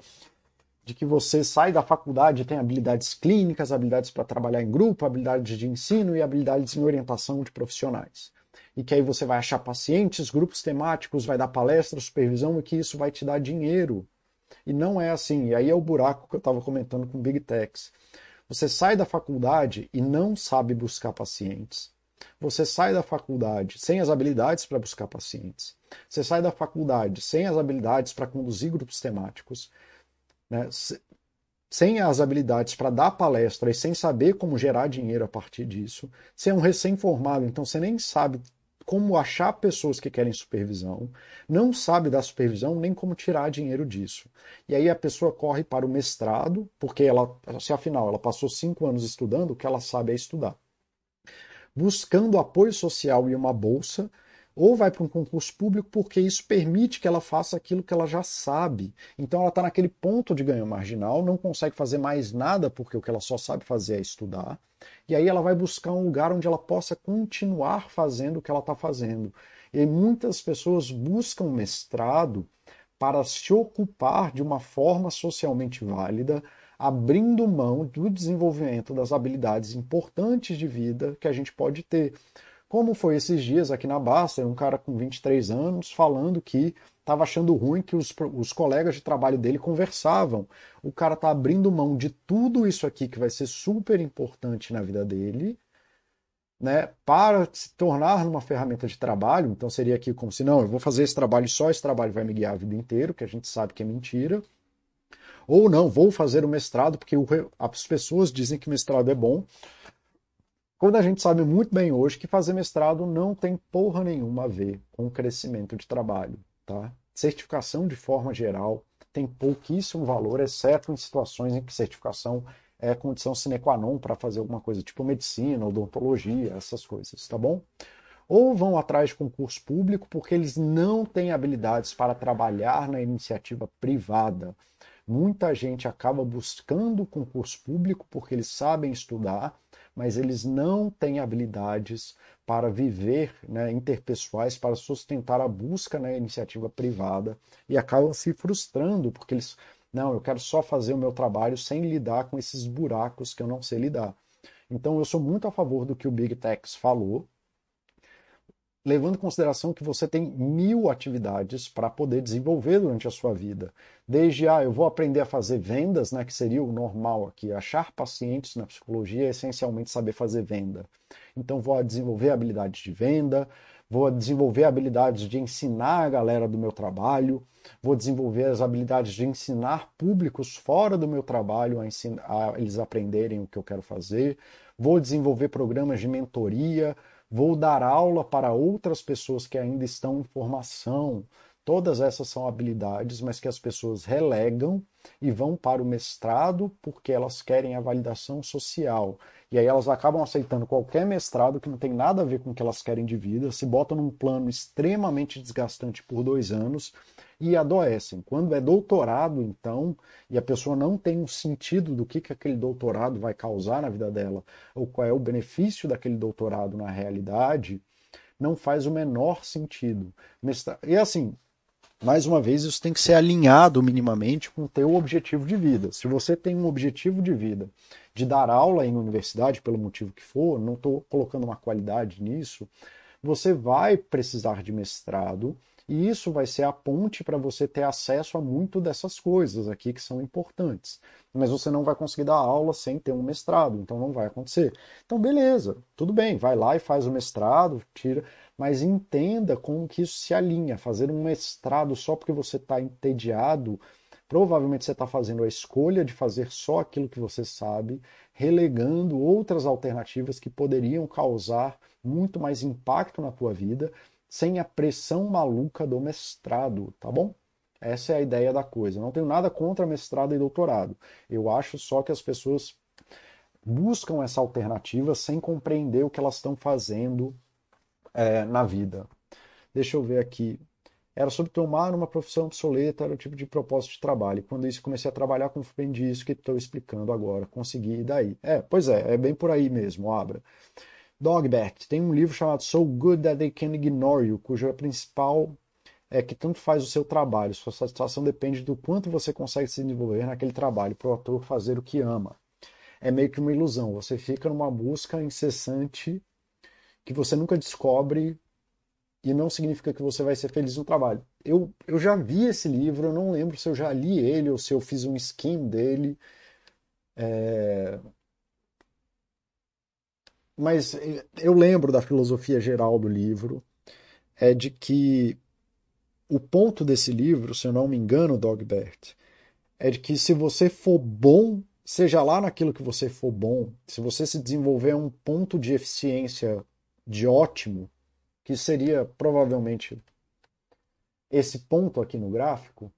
de que você sai da faculdade e tem habilidades clínicas, habilidades para trabalhar em grupo, habilidades de ensino e habilidades em orientação de profissionais. E que aí você vai achar pacientes, grupos temáticos, vai dar palestra, supervisão e que isso vai te dar dinheiro. E não é assim. E aí é o buraco que eu estava comentando com Big Techs. Você sai da faculdade e não sabe buscar pacientes. Você sai da faculdade sem as habilidades para buscar pacientes. Você sai da faculdade sem as habilidades para conduzir grupos temáticos né, sem as habilidades para dar palestra e sem saber como gerar dinheiro a partir disso, você é um recém-formado, então você nem sabe como achar pessoas que querem supervisão, não sabe da supervisão nem como tirar dinheiro disso. E aí a pessoa corre para o mestrado, porque ela, se afinal ela passou cinco anos estudando, o que ela sabe é estudar. Buscando apoio social e uma bolsa, ou vai para um concurso público porque isso permite que ela faça aquilo que ela já sabe. Então ela está naquele ponto de ganho marginal, não consegue fazer mais nada porque o que ela só sabe fazer é estudar. E aí ela vai buscar um lugar onde ela possa continuar fazendo o que ela está fazendo. E muitas pessoas buscam mestrado para se ocupar de uma forma socialmente válida, abrindo mão do desenvolvimento das habilidades importantes de vida que a gente pode ter. Como foi esses dias aqui na Basta, um cara com 23 anos falando que estava achando ruim que os, os colegas de trabalho dele conversavam. O cara está abrindo mão de tudo isso aqui que vai ser super importante na vida dele, né, para se tornar uma ferramenta de trabalho. Então seria aqui como se não, eu vou fazer esse trabalho só esse trabalho vai me guiar a vida inteira, que a gente sabe que é mentira. Ou não, vou fazer o mestrado porque as pessoas dizem que mestrado é bom, quando a gente sabe muito bem hoje que fazer mestrado não tem porra nenhuma a ver com crescimento de trabalho, tá? Certificação de forma geral tem pouquíssimo valor, exceto em situações em que certificação é condição sine qua non para fazer alguma coisa, tipo medicina, odontologia, essas coisas, tá bom? Ou vão atrás de concurso público porque eles não têm habilidades para trabalhar na iniciativa privada. Muita gente acaba buscando concurso público porque eles sabem estudar, mas eles não têm habilidades para viver né, interpessoais, para sustentar a busca na iniciativa privada e acabam se frustrando porque eles, não, eu quero só fazer o meu trabalho sem lidar com esses buracos que eu não sei lidar. Então eu sou muito a favor do que o Big Techs falou, levando em consideração que você tem mil atividades para poder desenvolver durante a sua vida. Desde, ah, eu vou aprender a fazer vendas, né, que seria o normal aqui. Achar pacientes na psicologia é essencialmente saber fazer venda. Então, vou desenvolver habilidades de venda, vou desenvolver habilidades de ensinar a galera do meu trabalho, vou desenvolver as habilidades de ensinar públicos fora do meu trabalho a, ensinar, a eles aprenderem o que eu quero fazer, vou desenvolver programas de mentoria, vou dar aula para outras pessoas que ainda estão em formação. Todas essas são habilidades, mas que as pessoas relegam e vão para o mestrado porque elas querem a validação social. E aí elas acabam aceitando qualquer mestrado que não tem nada a ver com o que elas querem de vida, se botam num plano extremamente desgastante por dois anos e adoecem. Quando é doutorado, então, e a pessoa não tem um sentido do que, que aquele doutorado vai causar na vida dela, ou qual é o benefício daquele doutorado na realidade, não faz o menor sentido. E assim, mais uma vez, isso tem que ser alinhado minimamente com o teu objetivo de vida. Se você tem um objetivo de vida de dar aula em universidade, pelo motivo que for, não estou colocando uma qualidade nisso, você vai precisar de mestrado e isso vai ser a ponte para você ter acesso a muito dessas coisas aqui que são importantes. Mas você não vai conseguir dar aula sem ter um mestrado, então não vai acontecer. Então, beleza, tudo bem, vai lá e faz o mestrado, tira, mas entenda como que isso se alinha. Fazer um mestrado só porque você está entediado, provavelmente você está fazendo a escolha de fazer só aquilo que você sabe, relegando outras alternativas que poderiam causar muito mais impacto na tua vida sem a pressão maluca do mestrado, tá bom? Essa é a ideia da coisa. Não tenho nada contra mestrado e doutorado. Eu acho só que as pessoas buscam essa alternativa sem compreender o que elas estão fazendo é, na vida. Deixa eu ver aqui. Era sobre tomar uma profissão obsoleta, era o tipo de propósito de trabalho. quando isso comecei a trabalhar, compreendi isso que estou explicando agora. Consegui, e daí? É, pois é, é bem por aí mesmo, Abra. Dogback tem um livro chamado So Good That They Can Ignore You, cuja principal é que tanto faz o seu trabalho, sua satisfação depende do quanto você consegue se desenvolver naquele trabalho, para o ator fazer o que ama. É meio que uma ilusão, você fica numa busca incessante que você nunca descobre e não significa que você vai ser feliz no trabalho. Eu, eu já vi esse livro, eu não lembro se eu já li ele ou se eu fiz um skin dele. É... Mas eu lembro da filosofia geral do livro, é de que o ponto desse livro, se eu não me engano, Dogbert, é de que se você for bom, seja lá naquilo que você for bom, se você se desenvolver um ponto de eficiência de ótimo, que seria provavelmente esse ponto aqui no gráfico,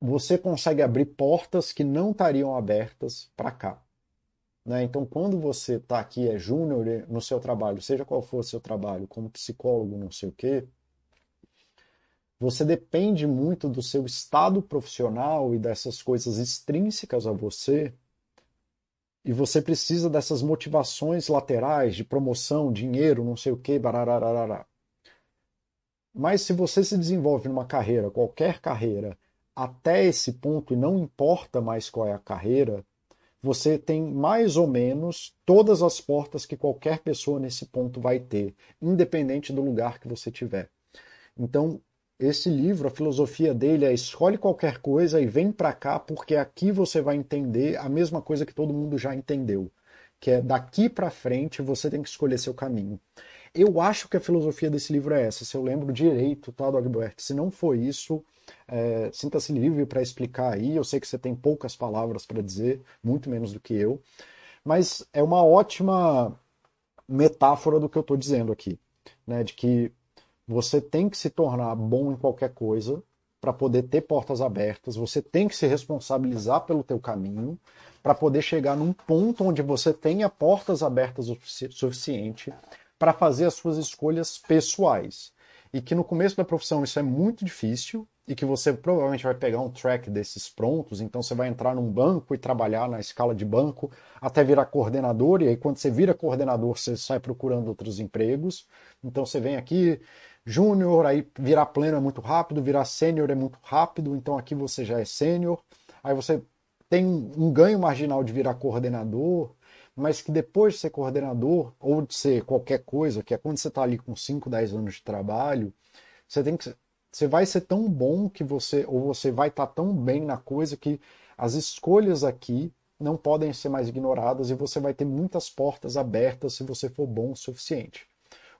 você consegue abrir portas que não estariam abertas para cá. Né? Então, quando você está aqui, é júnior no seu trabalho, seja qual for o seu trabalho, como psicólogo, não sei o quê, você depende muito do seu estado profissional e dessas coisas extrínsecas a você, e você precisa dessas motivações laterais de promoção, dinheiro, não sei o quê, bararararará. Mas se você se desenvolve numa carreira, qualquer carreira, até esse ponto, e não importa mais qual é a carreira, você tem mais ou menos todas as portas que qualquer pessoa nesse ponto vai ter, independente do lugar que você tiver. Então, esse livro, a filosofia dele é escolhe qualquer coisa e vem para cá, porque aqui você vai entender a mesma coisa que todo mundo já entendeu, que é daqui para frente você tem que escolher seu caminho. Eu acho que a filosofia desse livro é essa, se eu lembro direito, tá, Dogbert? Se não foi isso, é, sinta-se livre para explicar aí. Eu sei que você tem poucas palavras para dizer, muito menos do que eu, mas é uma ótima metáfora do que eu estou dizendo aqui, né? De que você tem que se tornar bom em qualquer coisa para poder ter portas abertas. Você tem que se responsabilizar pelo teu caminho para poder chegar num ponto onde você tenha portas abertas o suficiente para fazer as suas escolhas pessoais. E que no começo da profissão isso é muito difícil e que você provavelmente vai pegar um track desses prontos, então você vai entrar num banco e trabalhar na escala de banco até virar coordenador, e aí quando você vira coordenador, você sai procurando outros empregos. Então você vem aqui, júnior, aí virar pleno é muito rápido, virar sênior é muito rápido, então aqui você já é sênior. Aí você tem um ganho marginal de virar coordenador, mas que depois de ser coordenador, ou de ser qualquer coisa, que é quando você está ali com 5, 10 anos de trabalho, você tem que. Você vai ser tão bom que você. Ou você vai estar tá tão bem na coisa que as escolhas aqui não podem ser mais ignoradas e você vai ter muitas portas abertas se você for bom o suficiente.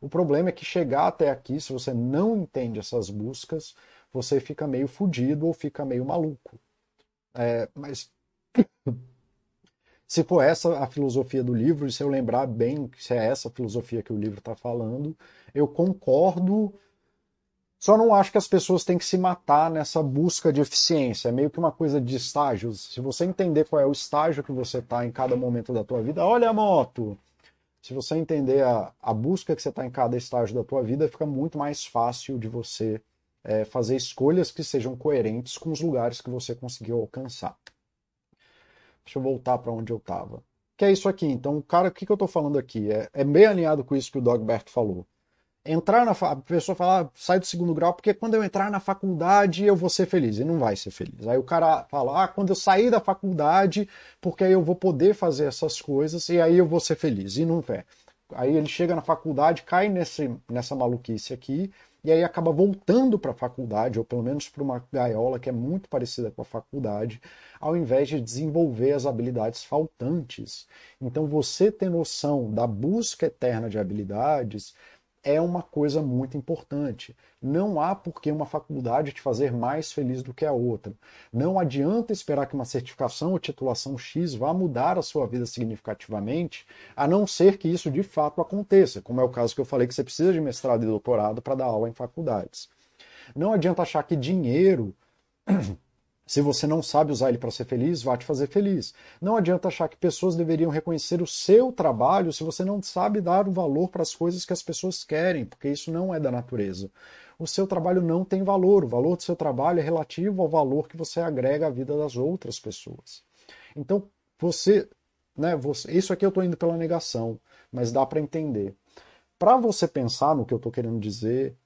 O problema é que chegar até aqui, se você não entende essas buscas, você fica meio fudido ou fica meio maluco. É, mas se for essa a filosofia do livro, e se eu lembrar bem se é essa a filosofia que o livro está falando, eu concordo. Só não acho que as pessoas têm que se matar nessa busca de eficiência. É meio que uma coisa de estágios. Se você entender qual é o estágio que você está em cada momento da tua vida, olha a moto. Se você entender a, a busca que você está em cada estágio da tua vida, fica muito mais fácil de você é, fazer escolhas que sejam coerentes com os lugares que você conseguiu alcançar. Deixa eu voltar para onde eu estava. Que é isso aqui. Então, cara, o que, que eu estou falando aqui? É, é bem alinhado com isso que o Dogbert falou. Entrar na a pessoa fala, ah, sai do segundo grau, porque quando eu entrar na faculdade eu vou ser feliz. E não vai ser feliz. Aí o cara fala, ah, quando eu sair da faculdade, porque aí eu vou poder fazer essas coisas e aí eu vou ser feliz. E não é. Aí ele chega na faculdade, cai nesse, nessa maluquice aqui, e aí acaba voltando para a faculdade, ou pelo menos para uma gaiola que é muito parecida com a faculdade, ao invés de desenvolver as habilidades faltantes. Então, você ter noção da busca eterna de habilidades é uma coisa muito importante. Não há por que uma faculdade te fazer mais feliz do que a outra. Não adianta esperar que uma certificação ou titulação X vá mudar a sua vida significativamente, a não ser que isso de fato aconteça, como é o caso que eu falei que você precisa de mestrado e doutorado para dar aula em faculdades. Não adianta achar que dinheiro se você não sabe usar ele para ser feliz, vai te fazer feliz. Não adianta achar que pessoas deveriam reconhecer o seu trabalho se você não sabe dar o valor para as coisas que as pessoas querem, porque isso não é da natureza. O seu trabalho não tem valor. O valor do seu trabalho é relativo ao valor que você agrega à vida das outras pessoas. Então, você, né, você, isso aqui eu estou indo pela negação, mas dá para entender. Para você pensar no que eu estou querendo dizer,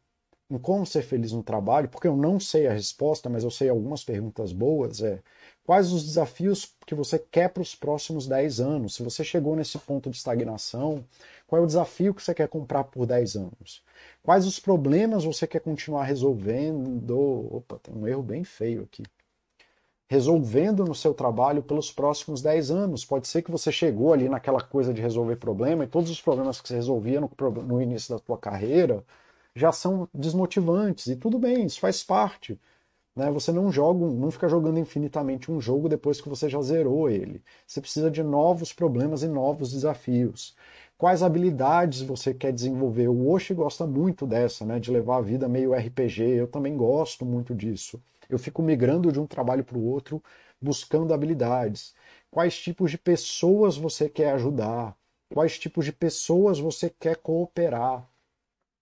em como ser feliz no trabalho, porque eu não sei a resposta, mas eu sei algumas perguntas boas, é quais os desafios que você quer para os próximos 10 anos? Se você chegou nesse ponto de estagnação, qual é o desafio que você quer comprar por 10 anos? Quais os problemas você quer continuar resolvendo? Opa, tem um erro bem feio aqui. Resolvendo no seu trabalho pelos próximos 10 anos. Pode ser que você chegou ali naquela coisa de resolver problema e todos os problemas que você resolvia no, no início da sua carreira já são desmotivantes. E tudo bem, isso faz parte. Né? Você não joga, não fica jogando infinitamente um jogo depois que você já zerou ele. Você precisa de novos problemas e novos desafios. Quais habilidades você quer desenvolver? O Oshi gosta muito dessa, né? De levar a vida meio RPG. Eu também gosto muito disso. Eu fico migrando de um trabalho para o outro, buscando habilidades. Quais tipos de pessoas você quer ajudar? Quais tipos de pessoas você quer cooperar?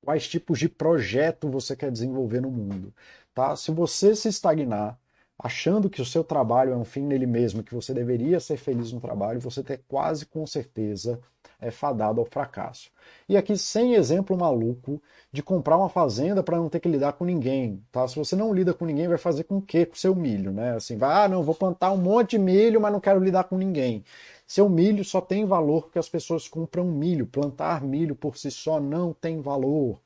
Quais tipos de projeto você quer desenvolver no mundo. Tá? Se você se estagnar achando que o seu trabalho é um fim nele mesmo, que você deveria ser feliz no trabalho, você ter quase com certeza é fadado ao fracasso. E aqui sem exemplo maluco de comprar uma fazenda para não ter que lidar com ninguém, tá? Se você não lida com ninguém, vai fazer com o quê com seu milho, né? Assim, vai, ah, não, vou plantar um monte de milho, mas não quero lidar com ninguém. Seu milho só tem valor porque as pessoas compram milho. Plantar milho por si só não tem valor.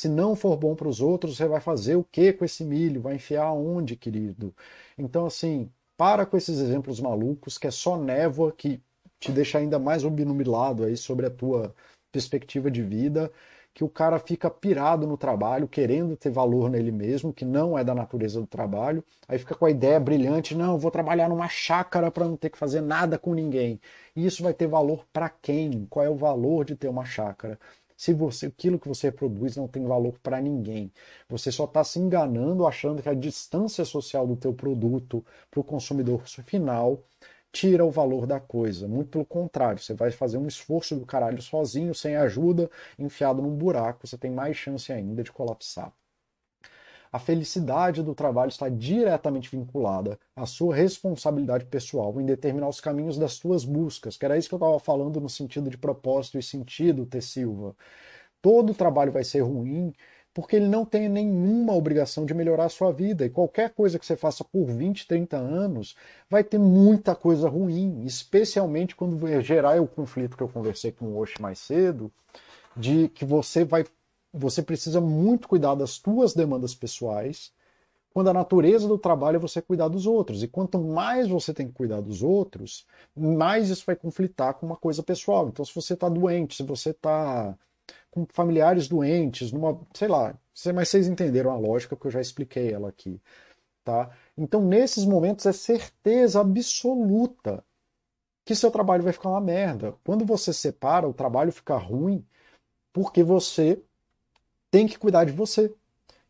Se não for bom para os outros, você vai fazer o que com esse milho? Vai enfiar onde, querido? Então, assim, para com esses exemplos malucos, que é só névoa que te deixa ainda mais obnubilado aí sobre a tua perspectiva de vida que o cara fica pirado no trabalho, querendo ter valor nele mesmo, que não é da natureza do trabalho, aí fica com a ideia brilhante, não, vou trabalhar numa chácara para não ter que fazer nada com ninguém. E isso vai ter valor para quem? Qual é o valor de ter uma chácara? Se você, aquilo que você produz não tem valor para ninguém, você só está se enganando achando que a distância social do teu produto para o consumidor final tira o valor da coisa. Muito pelo contrário, você vai fazer um esforço do caralho sozinho, sem ajuda, enfiado num buraco, você tem mais chance ainda de colapsar. A felicidade do trabalho está diretamente vinculada à sua responsabilidade pessoal em determinar os caminhos das suas buscas, que era isso que eu estava falando no sentido de propósito e sentido, T. Silva. Todo trabalho vai ser ruim porque ele não tem nenhuma obrigação de melhorar a sua vida. E qualquer coisa que você faça por 20, 30 anos vai ter muita coisa ruim, especialmente quando gerar o conflito que eu conversei com o Osh mais cedo, de que você vai você precisa muito cuidar das suas demandas pessoais, quando a natureza do trabalho é você cuidar dos outros. E quanto mais você tem que cuidar dos outros, mais isso vai conflitar com uma coisa pessoal. Então, se você está doente, se você está com familiares doentes, numa, sei lá, mas vocês entenderam a lógica porque eu já expliquei ela aqui, tá? Então, nesses momentos é certeza absoluta que seu trabalho vai ficar uma merda. Quando você separa, o trabalho fica ruim porque você tem que cuidar de você.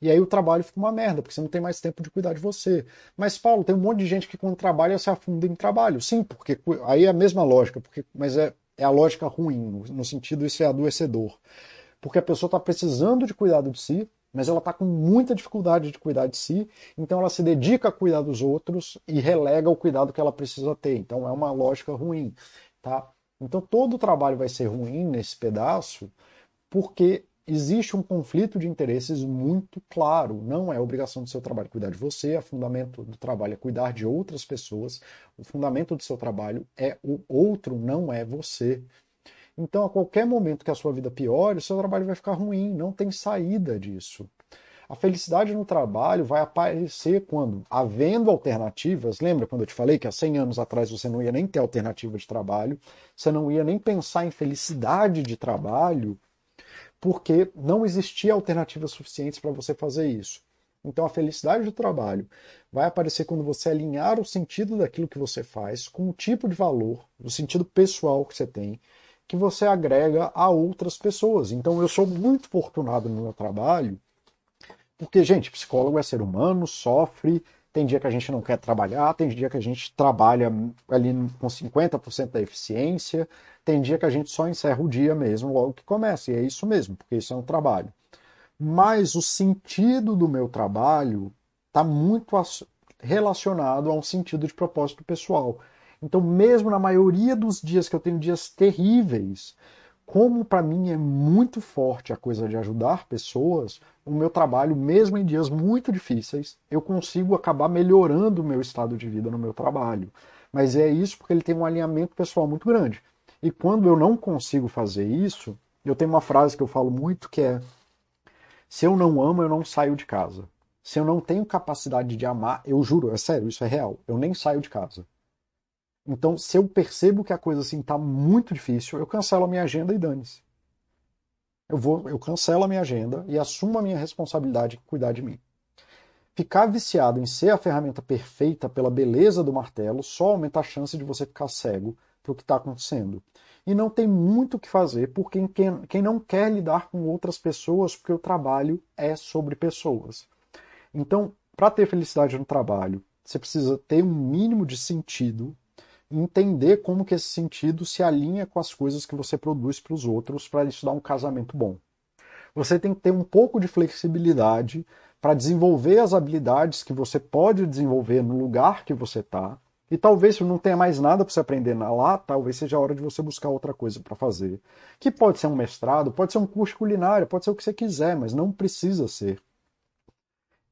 E aí o trabalho fica uma merda, porque você não tem mais tempo de cuidar de você. Mas, Paulo, tem um monte de gente que quando trabalha se afunda em trabalho. Sim, porque aí é a mesma lógica, porque, mas é, é a lógica ruim, no sentido isso é adoecedor. Porque a pessoa está precisando de cuidado de si, mas ela está com muita dificuldade de cuidar de si, então ela se dedica a cuidar dos outros e relega o cuidado que ela precisa ter. Então é uma lógica ruim, tá? Então todo o trabalho vai ser ruim nesse pedaço, porque existe um conflito de interesses muito claro. Não é obrigação do seu trabalho cuidar de você, o fundamento do trabalho é cuidar de outras pessoas. O fundamento do seu trabalho é o outro, não é você. Então, a qualquer momento que a sua vida piore, o seu trabalho vai ficar ruim, não tem saída disso. A felicidade no trabalho vai aparecer quando, havendo alternativas, lembra quando eu te falei que há 100 anos atrás você não ia nem ter alternativa de trabalho, você não ia nem pensar em felicidade de trabalho, porque não existia alternativas suficientes para você fazer isso. Então a felicidade do trabalho vai aparecer quando você alinhar o sentido daquilo que você faz com o tipo de valor, o sentido pessoal que você tem, que você agrega a outras pessoas. Então eu sou muito fortunado no meu trabalho, porque, gente, psicólogo é ser humano, sofre, tem dia que a gente não quer trabalhar, tem dia que a gente trabalha ali com 50% da eficiência, tem dia que a gente só encerra o dia mesmo logo que começa, e é isso mesmo, porque isso é um trabalho. Mas o sentido do meu trabalho está muito relacionado a um sentido de propósito pessoal. Então, mesmo na maioria dos dias que eu tenho dias terríveis, como para mim é muito forte a coisa de ajudar pessoas, o meu trabalho, mesmo em dias muito difíceis, eu consigo acabar melhorando o meu estado de vida no meu trabalho. Mas é isso porque ele tem um alinhamento pessoal muito grande. E quando eu não consigo fazer isso, eu tenho uma frase que eu falo muito que é: se eu não amo, eu não saio de casa. Se eu não tenho capacidade de amar, eu juro, é sério, isso é real, eu nem saio de casa. Então, se eu percebo que a coisa assim tá muito difícil, eu cancelo a minha agenda e dane-se. Eu vou, eu cancelo a minha agenda e assumo a minha responsabilidade de cuidar de mim. Ficar viciado em ser a ferramenta perfeita pela beleza do martelo só aumenta a chance de você ficar cego para o que está acontecendo. E não tem muito o que fazer por quem, quem, quem não quer lidar com outras pessoas, porque o trabalho é sobre pessoas. Então, para ter felicidade no trabalho, você precisa ter um mínimo de sentido entender como que esse sentido se alinha com as coisas que você produz para os outros para isso dar um casamento bom. Você tem que ter um pouco de flexibilidade para desenvolver as habilidades que você pode desenvolver no lugar que você está. E talvez não tenha mais nada para você aprender lá, talvez seja a hora de você buscar outra coisa para fazer. Que pode ser um mestrado, pode ser um curso culinário, pode ser o que você quiser, mas não precisa ser.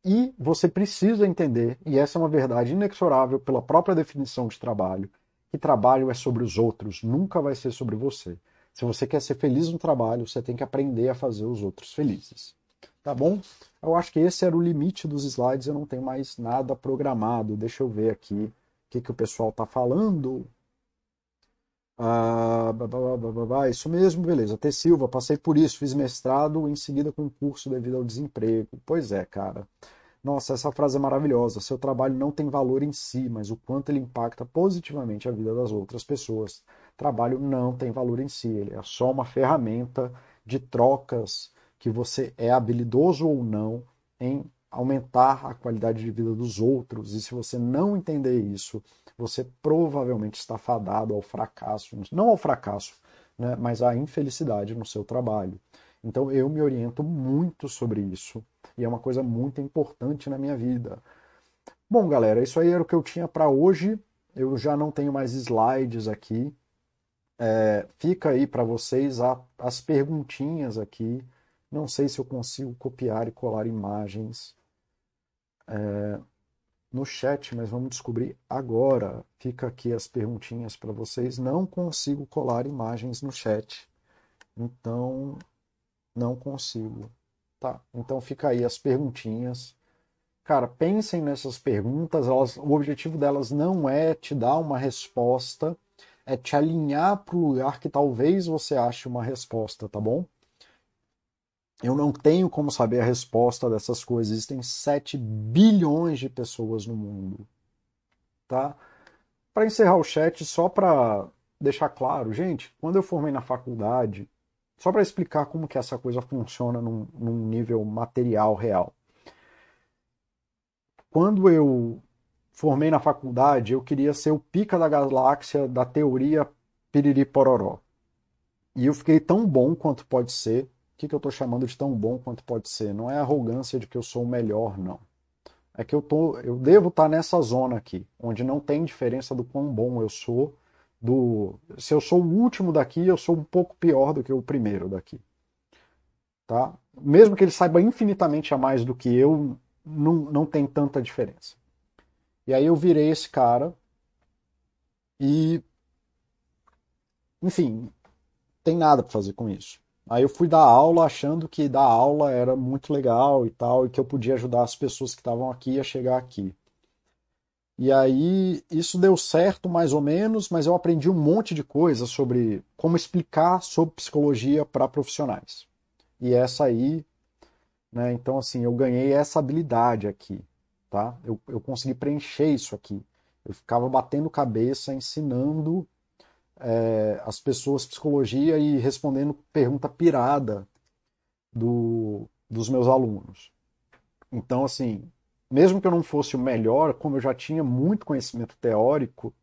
E você precisa entender, e essa é uma verdade inexorável pela própria definição de trabalho, que trabalho é sobre os outros, nunca vai ser sobre você. Se você quer ser feliz no trabalho, você tem que aprender a fazer os outros felizes. Tá bom? Eu acho que esse era o limite dos slides, eu não tenho mais nada programado. Deixa eu ver aqui que, que o pessoal está falando. Ah, isso mesmo, beleza. T. Silva, passei por isso, fiz mestrado, em seguida concurso devido ao desemprego. Pois é, cara. Nossa, essa frase é maravilhosa. Seu trabalho não tem valor em si, mas o quanto ele impacta positivamente a vida das outras pessoas. Trabalho não tem valor em si, ele é só uma ferramenta de trocas que você é habilidoso ou não em aumentar a qualidade de vida dos outros. E se você não entender isso, você provavelmente está fadado ao fracasso, não ao fracasso, né, mas à infelicidade no seu trabalho. Então eu me oriento muito sobre isso e é uma coisa muito importante na minha vida. Bom, galera, isso aí era o que eu tinha para hoje. Eu já não tenho mais slides aqui. É, fica aí para vocês a, as perguntinhas aqui. Não sei se eu consigo copiar e colar imagens é, no chat, mas vamos descobrir agora. Fica aqui as perguntinhas para vocês. Não consigo colar imagens no chat. Então, não consigo. Tá, então fica aí as perguntinhas. Cara, pensem nessas perguntas, elas, o objetivo delas não é te dar uma resposta, é te alinhar para o lugar que talvez você ache uma resposta, tá bom? Eu não tenho como saber a resposta dessas coisas. Existem 7 bilhões de pessoas no mundo. Tá? Para encerrar o chat, só para deixar claro, gente, quando eu formei na faculdade, só para explicar como que essa coisa funciona num, num nível material real. Quando eu formei na faculdade, eu queria ser o pica da galáxia da teoria piriri pororó. E eu fiquei tão bom quanto pode ser. Que, que eu estou chamando de tão bom quanto pode ser? Não é arrogância de que eu sou o melhor, não. É que eu, tô, eu devo estar tá nessa zona aqui, onde não tem diferença do quão bom eu sou do se eu sou o último daqui, eu sou um pouco pior do que o primeiro daqui. Tá? Mesmo que ele saiba infinitamente a mais do que eu, não, não tem tanta diferença. E aí eu virei esse cara e enfim, tem nada para fazer com isso. Aí eu fui dar aula achando que dar aula era muito legal e tal, e que eu podia ajudar as pessoas que estavam aqui a chegar aqui. E aí isso deu certo mais ou menos, mas eu aprendi um monte de coisa sobre como explicar sobre psicologia para profissionais. E essa aí, né, então assim, eu ganhei essa habilidade aqui, tá? Eu, eu consegui preencher isso aqui. Eu ficava batendo cabeça, ensinando é, as pessoas psicologia e respondendo pergunta pirada do, dos meus alunos. Então, assim, mesmo que eu não fosse o melhor, como eu já tinha muito conhecimento teórico,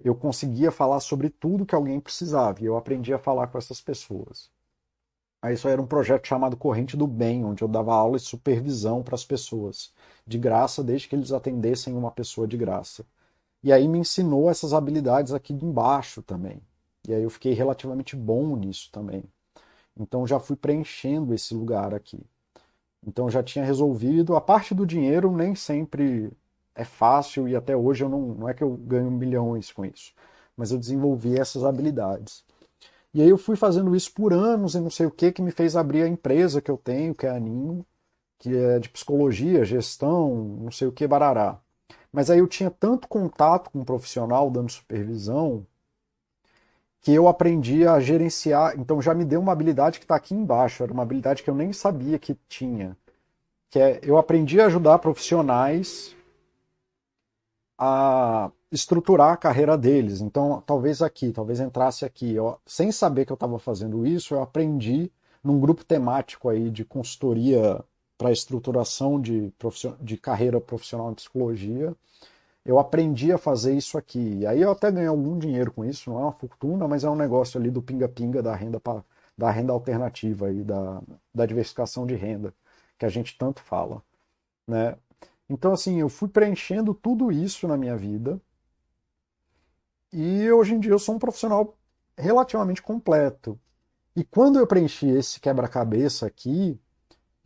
eu conseguia falar sobre tudo que alguém precisava e eu aprendi a falar com essas pessoas. Aí isso era um projeto chamado Corrente do Bem, onde eu dava aula e supervisão para as pessoas, de graça, desde que eles atendessem uma pessoa de graça. E aí me ensinou essas habilidades aqui de embaixo também. E aí eu fiquei relativamente bom nisso também. Então já fui preenchendo esse lugar aqui. Então já tinha resolvido. A parte do dinheiro nem sempre é fácil e até hoje eu não, não é que eu ganho milhões com isso, mas eu desenvolvi essas habilidades. E aí eu fui fazendo isso por anos e não sei o que que me fez abrir a empresa que eu tenho, que é a Ninho, que é de psicologia, gestão, não sei o que, barará. Mas aí eu tinha tanto contato com um profissional dando supervisão que eu aprendi a gerenciar. Então já me deu uma habilidade que está aqui embaixo, era uma habilidade que eu nem sabia que tinha. Que é eu aprendi a ajudar profissionais a estruturar a carreira deles. Então, talvez aqui, talvez entrasse aqui. Eu, sem saber que eu estava fazendo isso, eu aprendi num grupo temático aí de consultoria para estruturação de, de carreira profissional em psicologia. Eu aprendi a fazer isso aqui. E aí eu até ganhei algum dinheiro com isso, não é uma fortuna, mas é um negócio ali do pinga-pinga da renda pra, da renda alternativa e da, da diversificação de renda, que a gente tanto fala. Né? Então, assim, eu fui preenchendo tudo isso na minha vida. E hoje em dia eu sou um profissional relativamente completo. E quando eu preenchi esse quebra-cabeça aqui,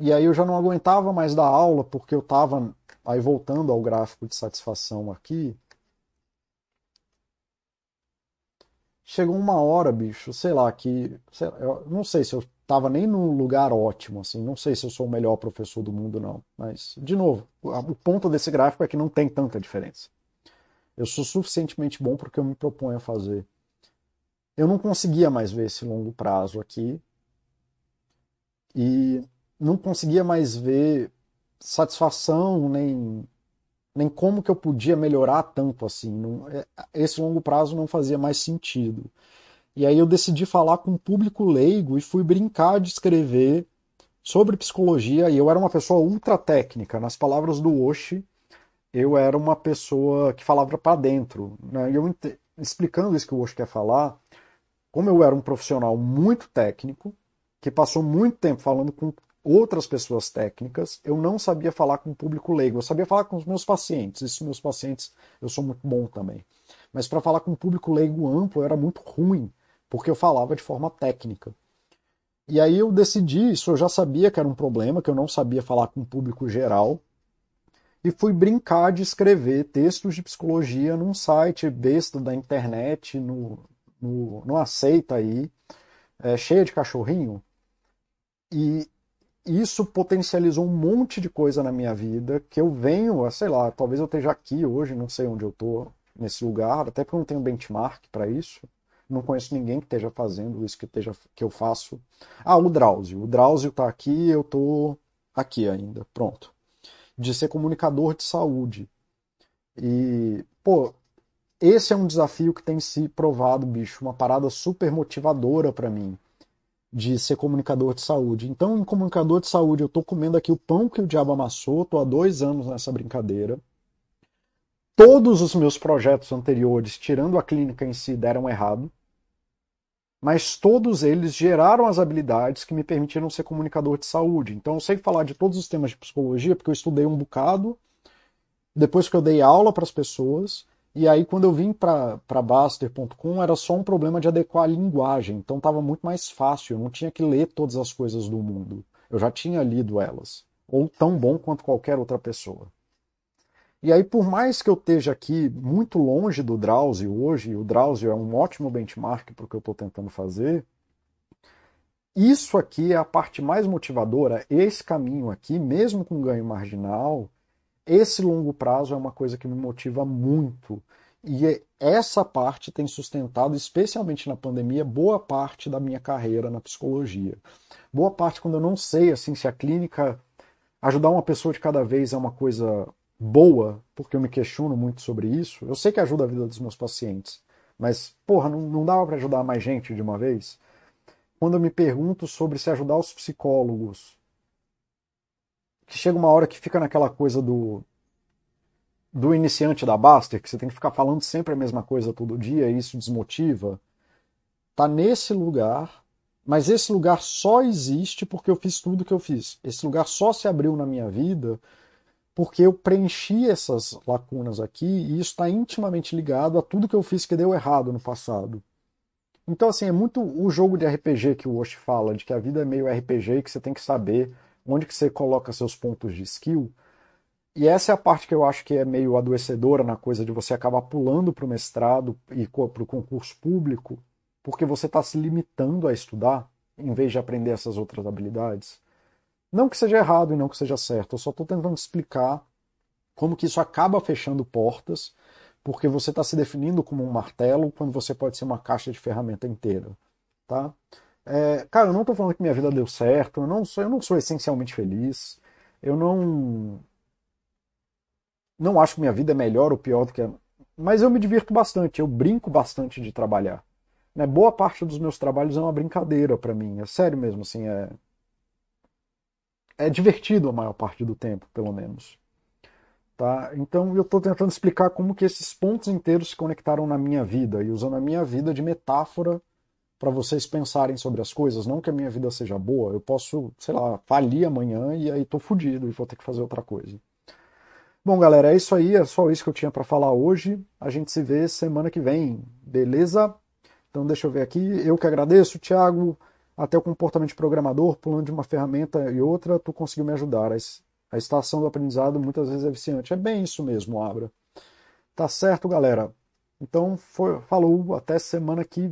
e aí eu já não aguentava mais dar aula, porque eu estava aí voltando ao gráfico de satisfação aqui. Chegou uma hora, bicho, sei lá, que. Sei lá, eu não sei se eu estava nem num lugar ótimo, assim, não sei se eu sou o melhor professor do mundo, não. Mas, de novo, o ponto desse gráfico é que não tem tanta diferença. Eu sou suficientemente bom porque eu me proponho a fazer. Eu não conseguia mais ver esse longo prazo aqui. E não conseguia mais ver satisfação, nem, nem como que eu podia melhorar tanto assim. Não, é, esse longo prazo não fazia mais sentido. E aí eu decidi falar com um público leigo e fui brincar de escrever sobre psicologia. E eu era uma pessoa ultra técnica. Nas palavras do Oshi, eu era uma pessoa que falava para dentro. Né? E eu explicando isso que o Oshi quer falar, como eu era um profissional muito técnico, que passou muito tempo falando com outras pessoas técnicas, eu não sabia falar com o público leigo. Eu sabia falar com os meus pacientes. Isso, meus pacientes, eu sou muito bom também. Mas para falar com o público leigo amplo, eu era muito ruim porque eu falava de forma técnica. E aí eu decidi, isso eu já sabia que era um problema, que eu não sabia falar com o público geral, e fui brincar de escrever textos de psicologia num site besta da internet, no, no, no Aceita aí, é, cheia de cachorrinho. E isso potencializou um monte de coisa na minha vida que eu venho, sei lá, talvez eu esteja aqui hoje, não sei onde eu estou nesse lugar, até porque eu não tenho benchmark para isso não conheço ninguém que esteja fazendo isso que, esteja, que eu faço. Ah, o Drauzio. O Drauzio está aqui, eu estou aqui ainda. Pronto. De ser comunicador de saúde. E, pô, esse é um desafio que tem se provado, bicho, uma parada super motivadora para mim de ser comunicador de saúde. Então, em comunicador de saúde, eu estou comendo aqui o pão que o diabo amassou, estou há dois anos nessa brincadeira. Todos os meus projetos anteriores, tirando a clínica em si, deram errado mas todos eles geraram as habilidades que me permitiram ser comunicador de saúde. Então eu sei falar de todos os temas de psicologia porque eu estudei um bocado, depois que eu dei aula para as pessoas, e aí quando eu vim para Baster.com era só um problema de adequar a linguagem, então estava muito mais fácil, eu não tinha que ler todas as coisas do mundo, eu já tinha lido elas, ou tão bom quanto qualquer outra pessoa. E aí, por mais que eu esteja aqui muito longe do Drauzio hoje, o Drauzio é um ótimo benchmark para o que eu estou tentando fazer, isso aqui é a parte mais motivadora, esse caminho aqui, mesmo com ganho marginal, esse longo prazo é uma coisa que me motiva muito. E é, essa parte tem sustentado, especialmente na pandemia, boa parte da minha carreira na psicologia. Boa parte quando eu não sei assim se a clínica ajudar uma pessoa de cada vez é uma coisa boa, porque eu me questiono muito sobre isso. Eu sei que ajuda a vida dos meus pacientes, mas, porra, não, não dava para ajudar mais gente de uma vez? Quando eu me pergunto sobre se ajudar os psicólogos, que chega uma hora que fica naquela coisa do do iniciante da Baster, que você tem que ficar falando sempre a mesma coisa todo dia e isso desmotiva, tá nesse lugar, mas esse lugar só existe porque eu fiz tudo que eu fiz. Esse lugar só se abriu na minha vida porque eu preenchi essas lacunas aqui e isso está intimamente ligado a tudo que eu fiz que deu errado no passado. Então, assim, é muito o jogo de RPG que o Osh fala, de que a vida é meio RPG e que você tem que saber onde que você coloca seus pontos de skill. E essa é a parte que eu acho que é meio adoecedora na coisa de você acabar pulando para o mestrado e para o concurso público, porque você está se limitando a estudar em vez de aprender essas outras habilidades. Não que seja errado e não que seja certo, eu só estou tentando explicar como que isso acaba fechando portas, porque você está se definindo como um martelo quando você pode ser uma caixa de ferramenta inteira. Tá? É, cara, eu não estou falando que minha vida deu certo, eu não sou, eu não sou essencialmente feliz, eu não não acho que minha vida é melhor ou pior do que a... Mas eu me divirto bastante, eu brinco bastante de trabalhar. Né? Boa parte dos meus trabalhos é uma brincadeira para mim, é sério mesmo, assim, é... É divertido a maior parte do tempo, pelo menos. Tá? Então eu estou tentando explicar como que esses pontos inteiros se conectaram na minha vida e usando a minha vida de metáfora para vocês pensarem sobre as coisas. Não que a minha vida seja boa, eu posso, sei lá, falir amanhã e aí tô fudido e vou ter que fazer outra coisa. Bom, galera, é isso aí, é só isso que eu tinha para falar hoje. A gente se vê semana que vem, beleza? Então deixa eu ver aqui. Eu que agradeço, Thiago. Até o comportamento de programador, pulando de uma ferramenta e outra, tu conseguiu me ajudar. A estação do aprendizado muitas vezes é viciante. É bem isso mesmo, Abra. Tá certo, galera. Então, foi, falou, até semana que